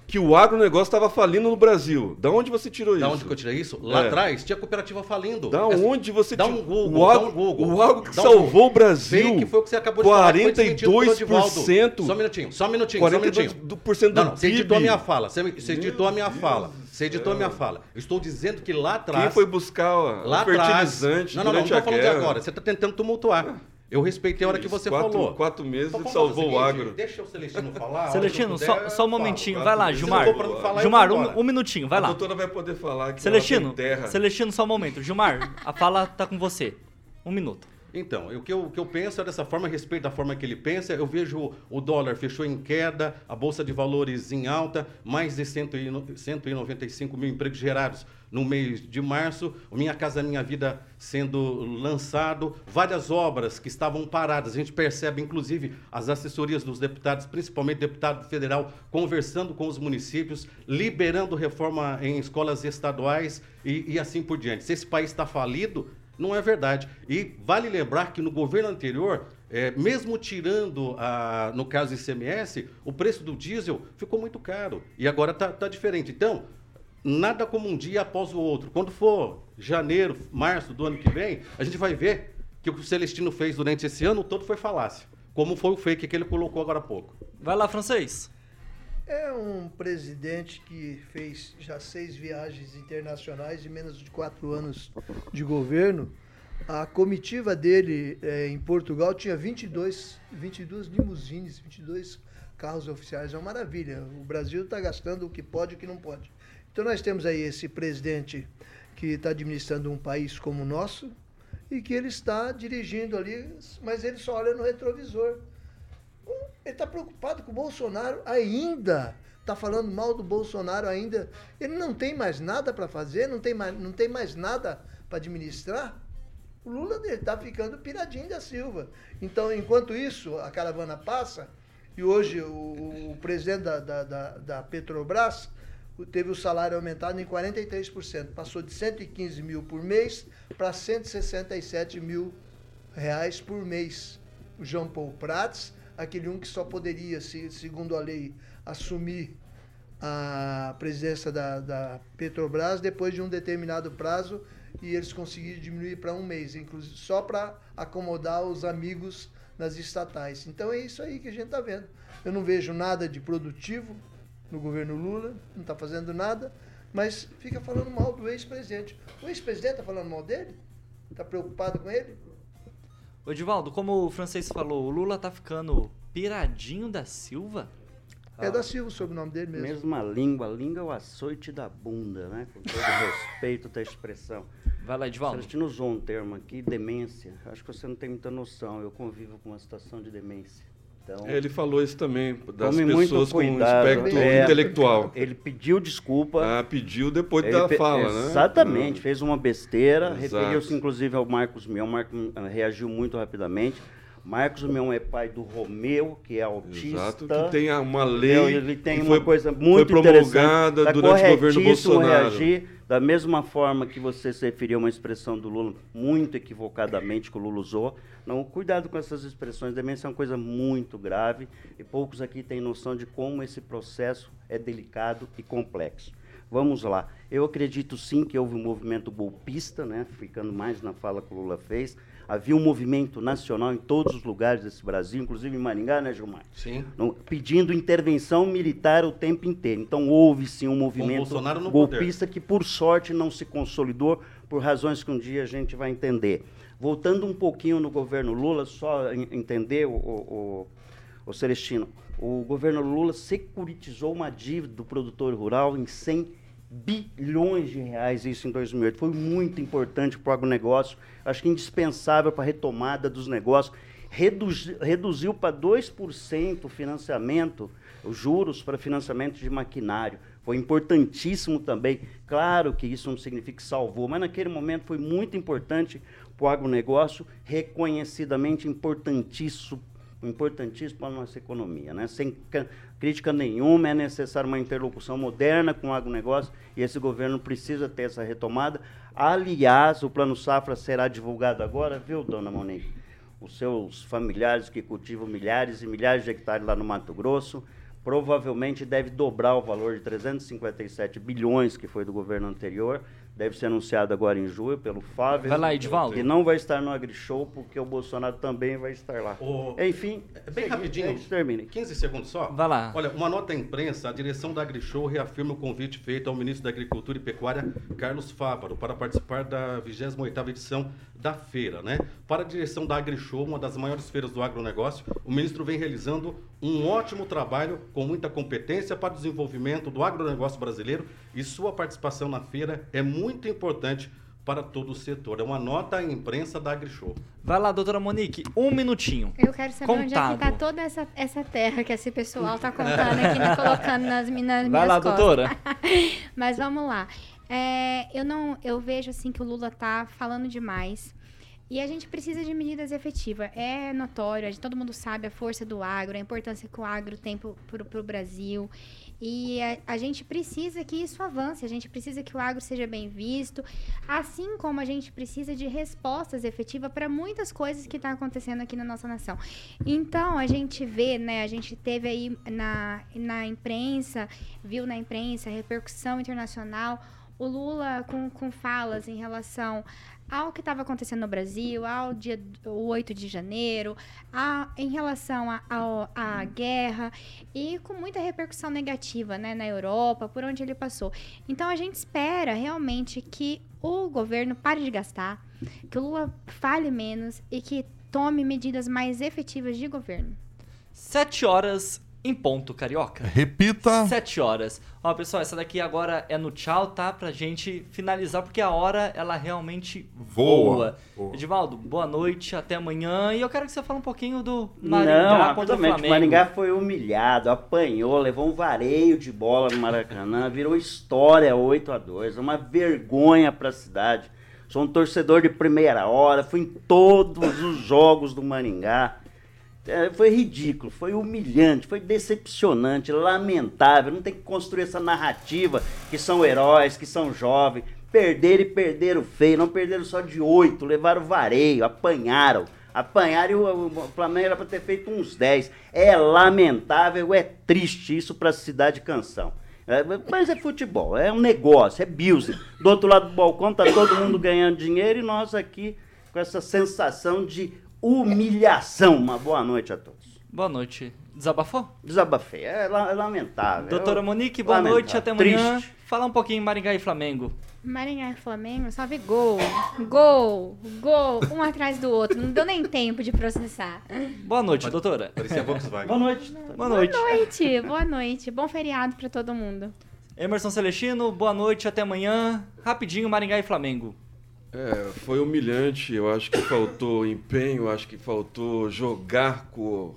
Que o agronegócio estava falindo no Brasil. Da onde você tirou Da isso? onde que eu tirei isso? Lá É. atrás tinha cooperativa falindo. Da É- onde você Dá tirou? um Google, o dá agro, um Google. O agro que Dá um salvou Google. o Brasil. Fake foi o que você acabou de falar, que foi desmentido pelo Divaldo. 42%. Só um minutinho, só um minutinho, só um 42% minutinho. do, por cento do Não, não, você editou a minha fala. Você, você editou a minha Deus fala. Você editou a minha fala. Eu estou dizendo que lá atrás. Quem foi buscar ó, lá o atrás. fertilizante Não, não, não, não a estou falando de agora. Você está tentando tumultuar. Eu respeitei a hora que você quatro- falou. quatro meses Então, salvou o seguinte, agro. Deixa o Celestino falar. Celestino, a eu só, puder, só um falo. momentinho. Vai lá, Gilmar. falar, Gilmar, um, um minutinho, vai a lá. doutora vai poder falar que Celestino, terra. Celestino, só um momento. Gilmar, a fala tá com você. Um minuto. Então, o que, eu, o que eu penso é dessa forma, a respeito da forma que ele pensa. Eu vejo o dólar fechou em queda, a Bolsa de Valores em alta, mais de 100 e no- 195 mil empregos gerados no mês de março, Minha Casa Minha Vida sendo lançado, várias obras que estavam paradas. A gente percebe, inclusive, as assessorias dos deputados, principalmente deputado federal, conversando com os municípios, liberando reforma em escolas estaduais e, e assim por diante. Se esse país está falido, não é verdade. E vale lembrar que no governo anterior, eh, mesmo tirando, a, no caso ICMS, o preço do diesel ficou muito caro. E agora está diferente. Então, nada como um dia após o outro. Quando for janeiro, março do ano que vem, a gente vai ver que o que o Celestino fez durante esse ano todo foi falácia. Como foi o fake que ele colocou agora há pouco. Vai lá, francês. É um presidente que fez já seis viagens internacionais em menos de quatro anos de governo. A comitiva dele eh, em Portugal tinha 22, 22 limusines, 22 carros oficiais. É uma maravilha. O Brasil está gastando o que pode e o que não pode. Então nós temos aí esse presidente que está administrando um país como o nosso e que ele está dirigindo ali, mas ele só olha no retrovisor. Ele está preocupado com o Bolsonaro ainda. Está falando mal do Bolsonaro ainda. Ele não tem mais nada para fazer, não tem mais, não tem mais nada para administrar. O Lula está ficando piradinho da Silva. Então, enquanto isso, a caravana passa, e hoje o, o presidente da, da, da, da Petrobras teve o salário aumentado em 43%. Passou de 115 mil por mês para 167 mil reais por mês. O João Paul Prats, aquele um que só poderia, se- segundo a lei, assumir a presidência da, da Petrobras depois de um determinado prazo e eles conseguiram diminuir para um mês, inclusive só para acomodar os amigos nas estatais. Então é isso aí que a gente está vendo. Eu não vejo nada de produtivo no governo Lula, não está fazendo nada, mas fica falando mal do ex-presidente. O ex-presidente está falando mal dele? Está preocupado com ele? Ô, Divaldo, como o francês falou, o Lula tá ficando piradinho da Silva? É da Silva o sobrenome dele mesmo. Mesma língua, a língua é o açoite da bunda, né? Com todo respeito da expressão. Vai lá, Edvaldo. Celestino usou um termo aqui, demência. Acho que você não tem muita noção. Eu convivo com uma situação de demência. Então, É, ele falou isso também, das pessoas com cuidado. espectro É, intelectual. Ele pediu desculpa. Ah, pediu depois da fe- fala, né? Exatamente, fez uma besteira, referiu-se inclusive ao Marcos Mion, Marcos ah, reagiu muito rapidamente. Marcos Mion é pai do Romeu, que é autista. Exato, que tem uma lei Ele tem uma foi- coisa foi muito promulgada interessante. Tá durante o governo Bolsonaro. reagir da mesma forma que você se referiu a uma expressão do Lula, muito equivocadamente que o Lula usou. Não, cuidado com essas expressões, demência é uma coisa muito grave e poucos aqui têm noção de como esse processo é delicado e complexo. Vamos lá. Eu acredito sim que houve um movimento golpista, né? ficando mais na fala que o Lula fez. Havia um movimento nacional em todos os lugares desse Brasil, inclusive em Maringá, né, Gilmar? Sim. Não- pedindo intervenção militar o tempo inteiro. Então houve sim um movimento no poder. golpista que, por sorte, não se consolidou por razões que um dia a gente vai entender. Voltando um pouquinho no governo Lula, só en- entender, o, o, o, o Celestino, o governo Lula securitizou uma dívida do produtor rural em 100 bilhões de reais, isso em 2008. Foi muito importante para o agronegócio, acho que indispensável para a retomada dos negócios. Reduzi- reduziu para 2% o financiamento, os juros para financiamento de maquinário. Foi importantíssimo também. Claro que isso não significa que salvou, mas naquele momento foi muito importante, para o agronegócio, reconhecidamente importantíssimo, importantíssimo para a nossa economia. Né? Sem crítica nenhuma, é necessária uma interlocução moderna com o agronegócio e esse governo precisa ter essa retomada. Aliás, o Plano Safra será divulgado agora, viu, dona Monique? Os seus familiares que cultivam milhares e milhares de hectares lá no Mato Grosso, provavelmente deve dobrar o valor de 357 bilhões que foi do governo anterior deve ser anunciado agora em julho pelo Fábio. Vai lá, Edvaldo. E não vai estar no AgriShow, porque o Bolsonaro também vai estar lá. O... Enfim, é bem rapidinho. Termine. 15 segundos só. Vai lá. Olha, uma nota à imprensa, a direção da AgriShow reafirma o convite feito ao ministro da Agricultura e Pecuária, Carlos Fávaro, para participar da 28ª edição da feira, né? Para a direção da AgriShow, uma das maiores feiras do agronegócio, o ministro vem realizando um ótimo trabalho com muita competência para o desenvolvimento do agronegócio brasileiro e sua participação na feira é muito importante para todo o setor. É uma nota à imprensa da AgriShow. Vai lá, doutora Monique, um minutinho. Eu quero saber Contado. onde é que está toda essa, essa terra que esse pessoal está contando aqui, colocando nas, nas minhas Vai lá, costas. doutora. Mas vamos lá. É, eu não, eu vejo assim que o Lula tá falando demais. E a gente precisa de medidas efetivas. É notório, gente, todo mundo sabe a força do agro, a importância que o agro tem para o Brasil. E a, a, gente precisa que isso avance, a gente precisa que o agro seja bem visto, assim como a gente precisa de respostas efetivas para muitas coisas que estão tá acontecendo aqui na nossa nação. Então, a gente vê, né, a gente teve aí na, na imprensa, viu na imprensa, repercussão internacional, o Lula com, com falas em relação ao que estava acontecendo no Brasil, ao dia 8 de janeiro, a, em relação à guerra e com muita repercussão negativa né, na Europa, por onde ele passou. Então a gente espera realmente que o governo pare de gastar, que o Lula fale menos e que tome medidas mais efetivas de governo. Sete horas em ponto, carioca. Repita. Sete horas. Ó, pessoal, essa daqui agora é no tchau, tá? Pra gente finalizar, porque a hora, ela realmente voa. voa. Edivaldo, boa noite, até amanhã. E eu quero que você fale um pouquinho do Maringá Não, contra o Flamengo. O Maringá foi humilhado, apanhou, levou um vareio de bola no Maracanã, virou história 8 a 2 Uma vergonha pra cidade. Sou um torcedor de primeira hora, fui em todos os jogos do Maringá. É, foi ridículo, foi humilhante, foi decepcionante, lamentável. Não tem que construir essa narrativa que são heróis, que são jovens. Perderam e perderam feio, não perderam só de oito, levaram vareio, apanharam. Apanharam e o, Flamengo era para ter feito uns 10. É lamentável, é triste isso para a cidade canção. É, mas é futebol, é um negócio, é business. Do outro lado do balcão tá todo mundo ganhando dinheiro e nós aqui com essa sensação de humilhação. Uma boa noite a todos. Boa noite. Desabafou? Desabafei. É, é lamentável. Doutora Monique, boa lamentável. noite. Até amanhã. Triste. Fala um pouquinho Maringá e Flamengo. Maringá e Flamengo, só vi gol, gol, gol, um atrás do outro. Não deu nem tempo de processar. Boa noite, doutora. Parecia Volkswagen. Boa noite. Boa noite. Boa noite, boa noite. Bom feriado para todo mundo. Emerson Celestino, boa noite, até amanhã. Rapidinho, Maringá e Flamengo. É, foi humilhante. Eu acho que faltou empenho, acho que faltou jogar com,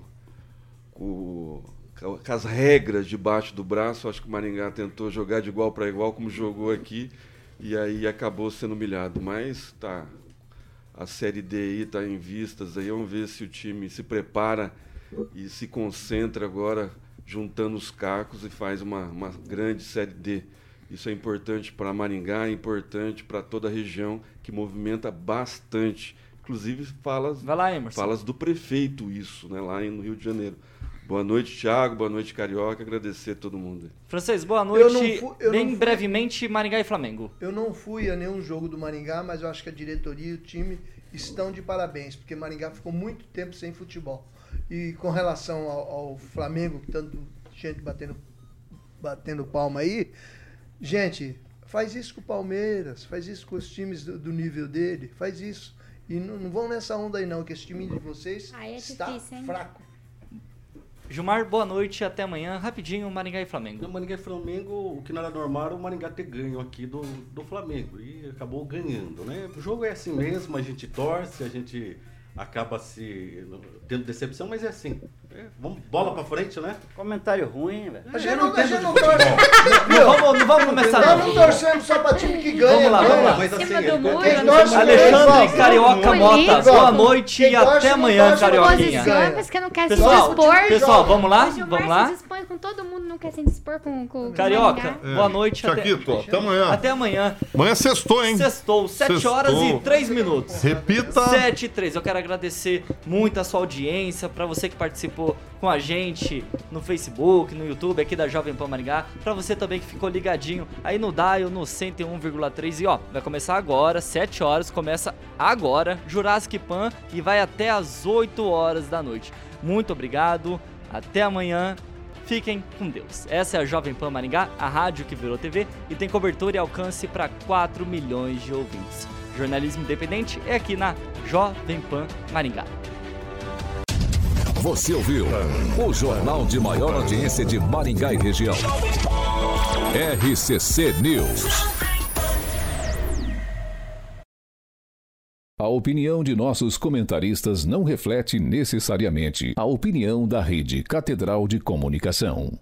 com, com as regras debaixo do braço. Acho que o Maringá tentou jogar de igual para igual, como jogou aqui, e aí acabou sendo humilhado. Mas tá, a Série D está em vistas. Aí vamos ver se o time se prepara e se concentra agora, juntando os cacos e faz uma, uma grande Série D. Isso é importante para Maringá, é importante para toda a região que movimenta bastante. Inclusive falas, lá, falas do prefeito isso, né, lá no Rio de Janeiro. Boa noite, Thiago. Boa noite, Carioca. Agradecer a todo mundo. Francês, boa noite. Fui, Bem fui, brevemente, Maringá e Flamengo. Eu não fui a nenhum jogo do Maringá, mas eu acho que a diretoria e o time estão de parabéns, porque Maringá ficou muito tempo sem futebol. E com relação ao, ao Flamengo, tanto gente batendo, batendo palma aí, Gente, faz isso com o Palmeiras, faz isso com os times do, do nível dele, faz isso. E não, não, vão nessa onda aí não, que esse time de vocês é está difícil, fraco. Gilmar, boa noite, até amanhã. Rapidinho, Maringá e Flamengo. No Maringá e Flamengo, o que não era normal era o Maringá ter ganho aqui do, do Flamengo. E acabou ganhando, né? O jogo é assim mesmo, a gente torce, a gente acaba se tendo decepção, mas é assim. É, vamos bola pra frente, né? Comentário ruim, velho. A gente não, a gente de não torce. Não vamos, não vamos começar Nós não. não torcemos só pra time que ganha. Vamos lá, não. vamos lá. Mas assim, torce sei. Alexandre Igual. Carioca Mota, boa noite Quem e até amanhã, Carioquinha. que não quer Pessoal, se dispor. pessoal, vamos lá? Vamos lá? com todo mundo, não quer se dispor com, com com Carioca, boa noite. Até, Tiaguito, até amanhã. até amanhã. Amanhã sextou, hein? Sextou, 7 Sextou. horas e 3 minutos. Repita. 7 e 3. Eu quero agradecer muito a sua audiência, pra você que participou com a gente no Facebook, no YouTube aqui da Jovem Pan Maringá, pra você também que ficou ligadinho aí no Dial no 101,3 e ó, vai começar agora, 7 horas, começa agora, Jurassic Pan e vai até as 8 horas da noite. Muito obrigado, até amanhã. Fiquem com Deus. Essa é a Jovem Pan Maringá, a rádio que virou TV e tem cobertura e alcance para 4 milhões de ouvintes. Jornalismo independente é aqui na Jovem Pan Maringá. Você ouviu o jornal de maior audiência de Maringá e região. RCC News. A opinião de nossos comentaristas não reflete necessariamente a opinião da Rede Catedral de Comunicação.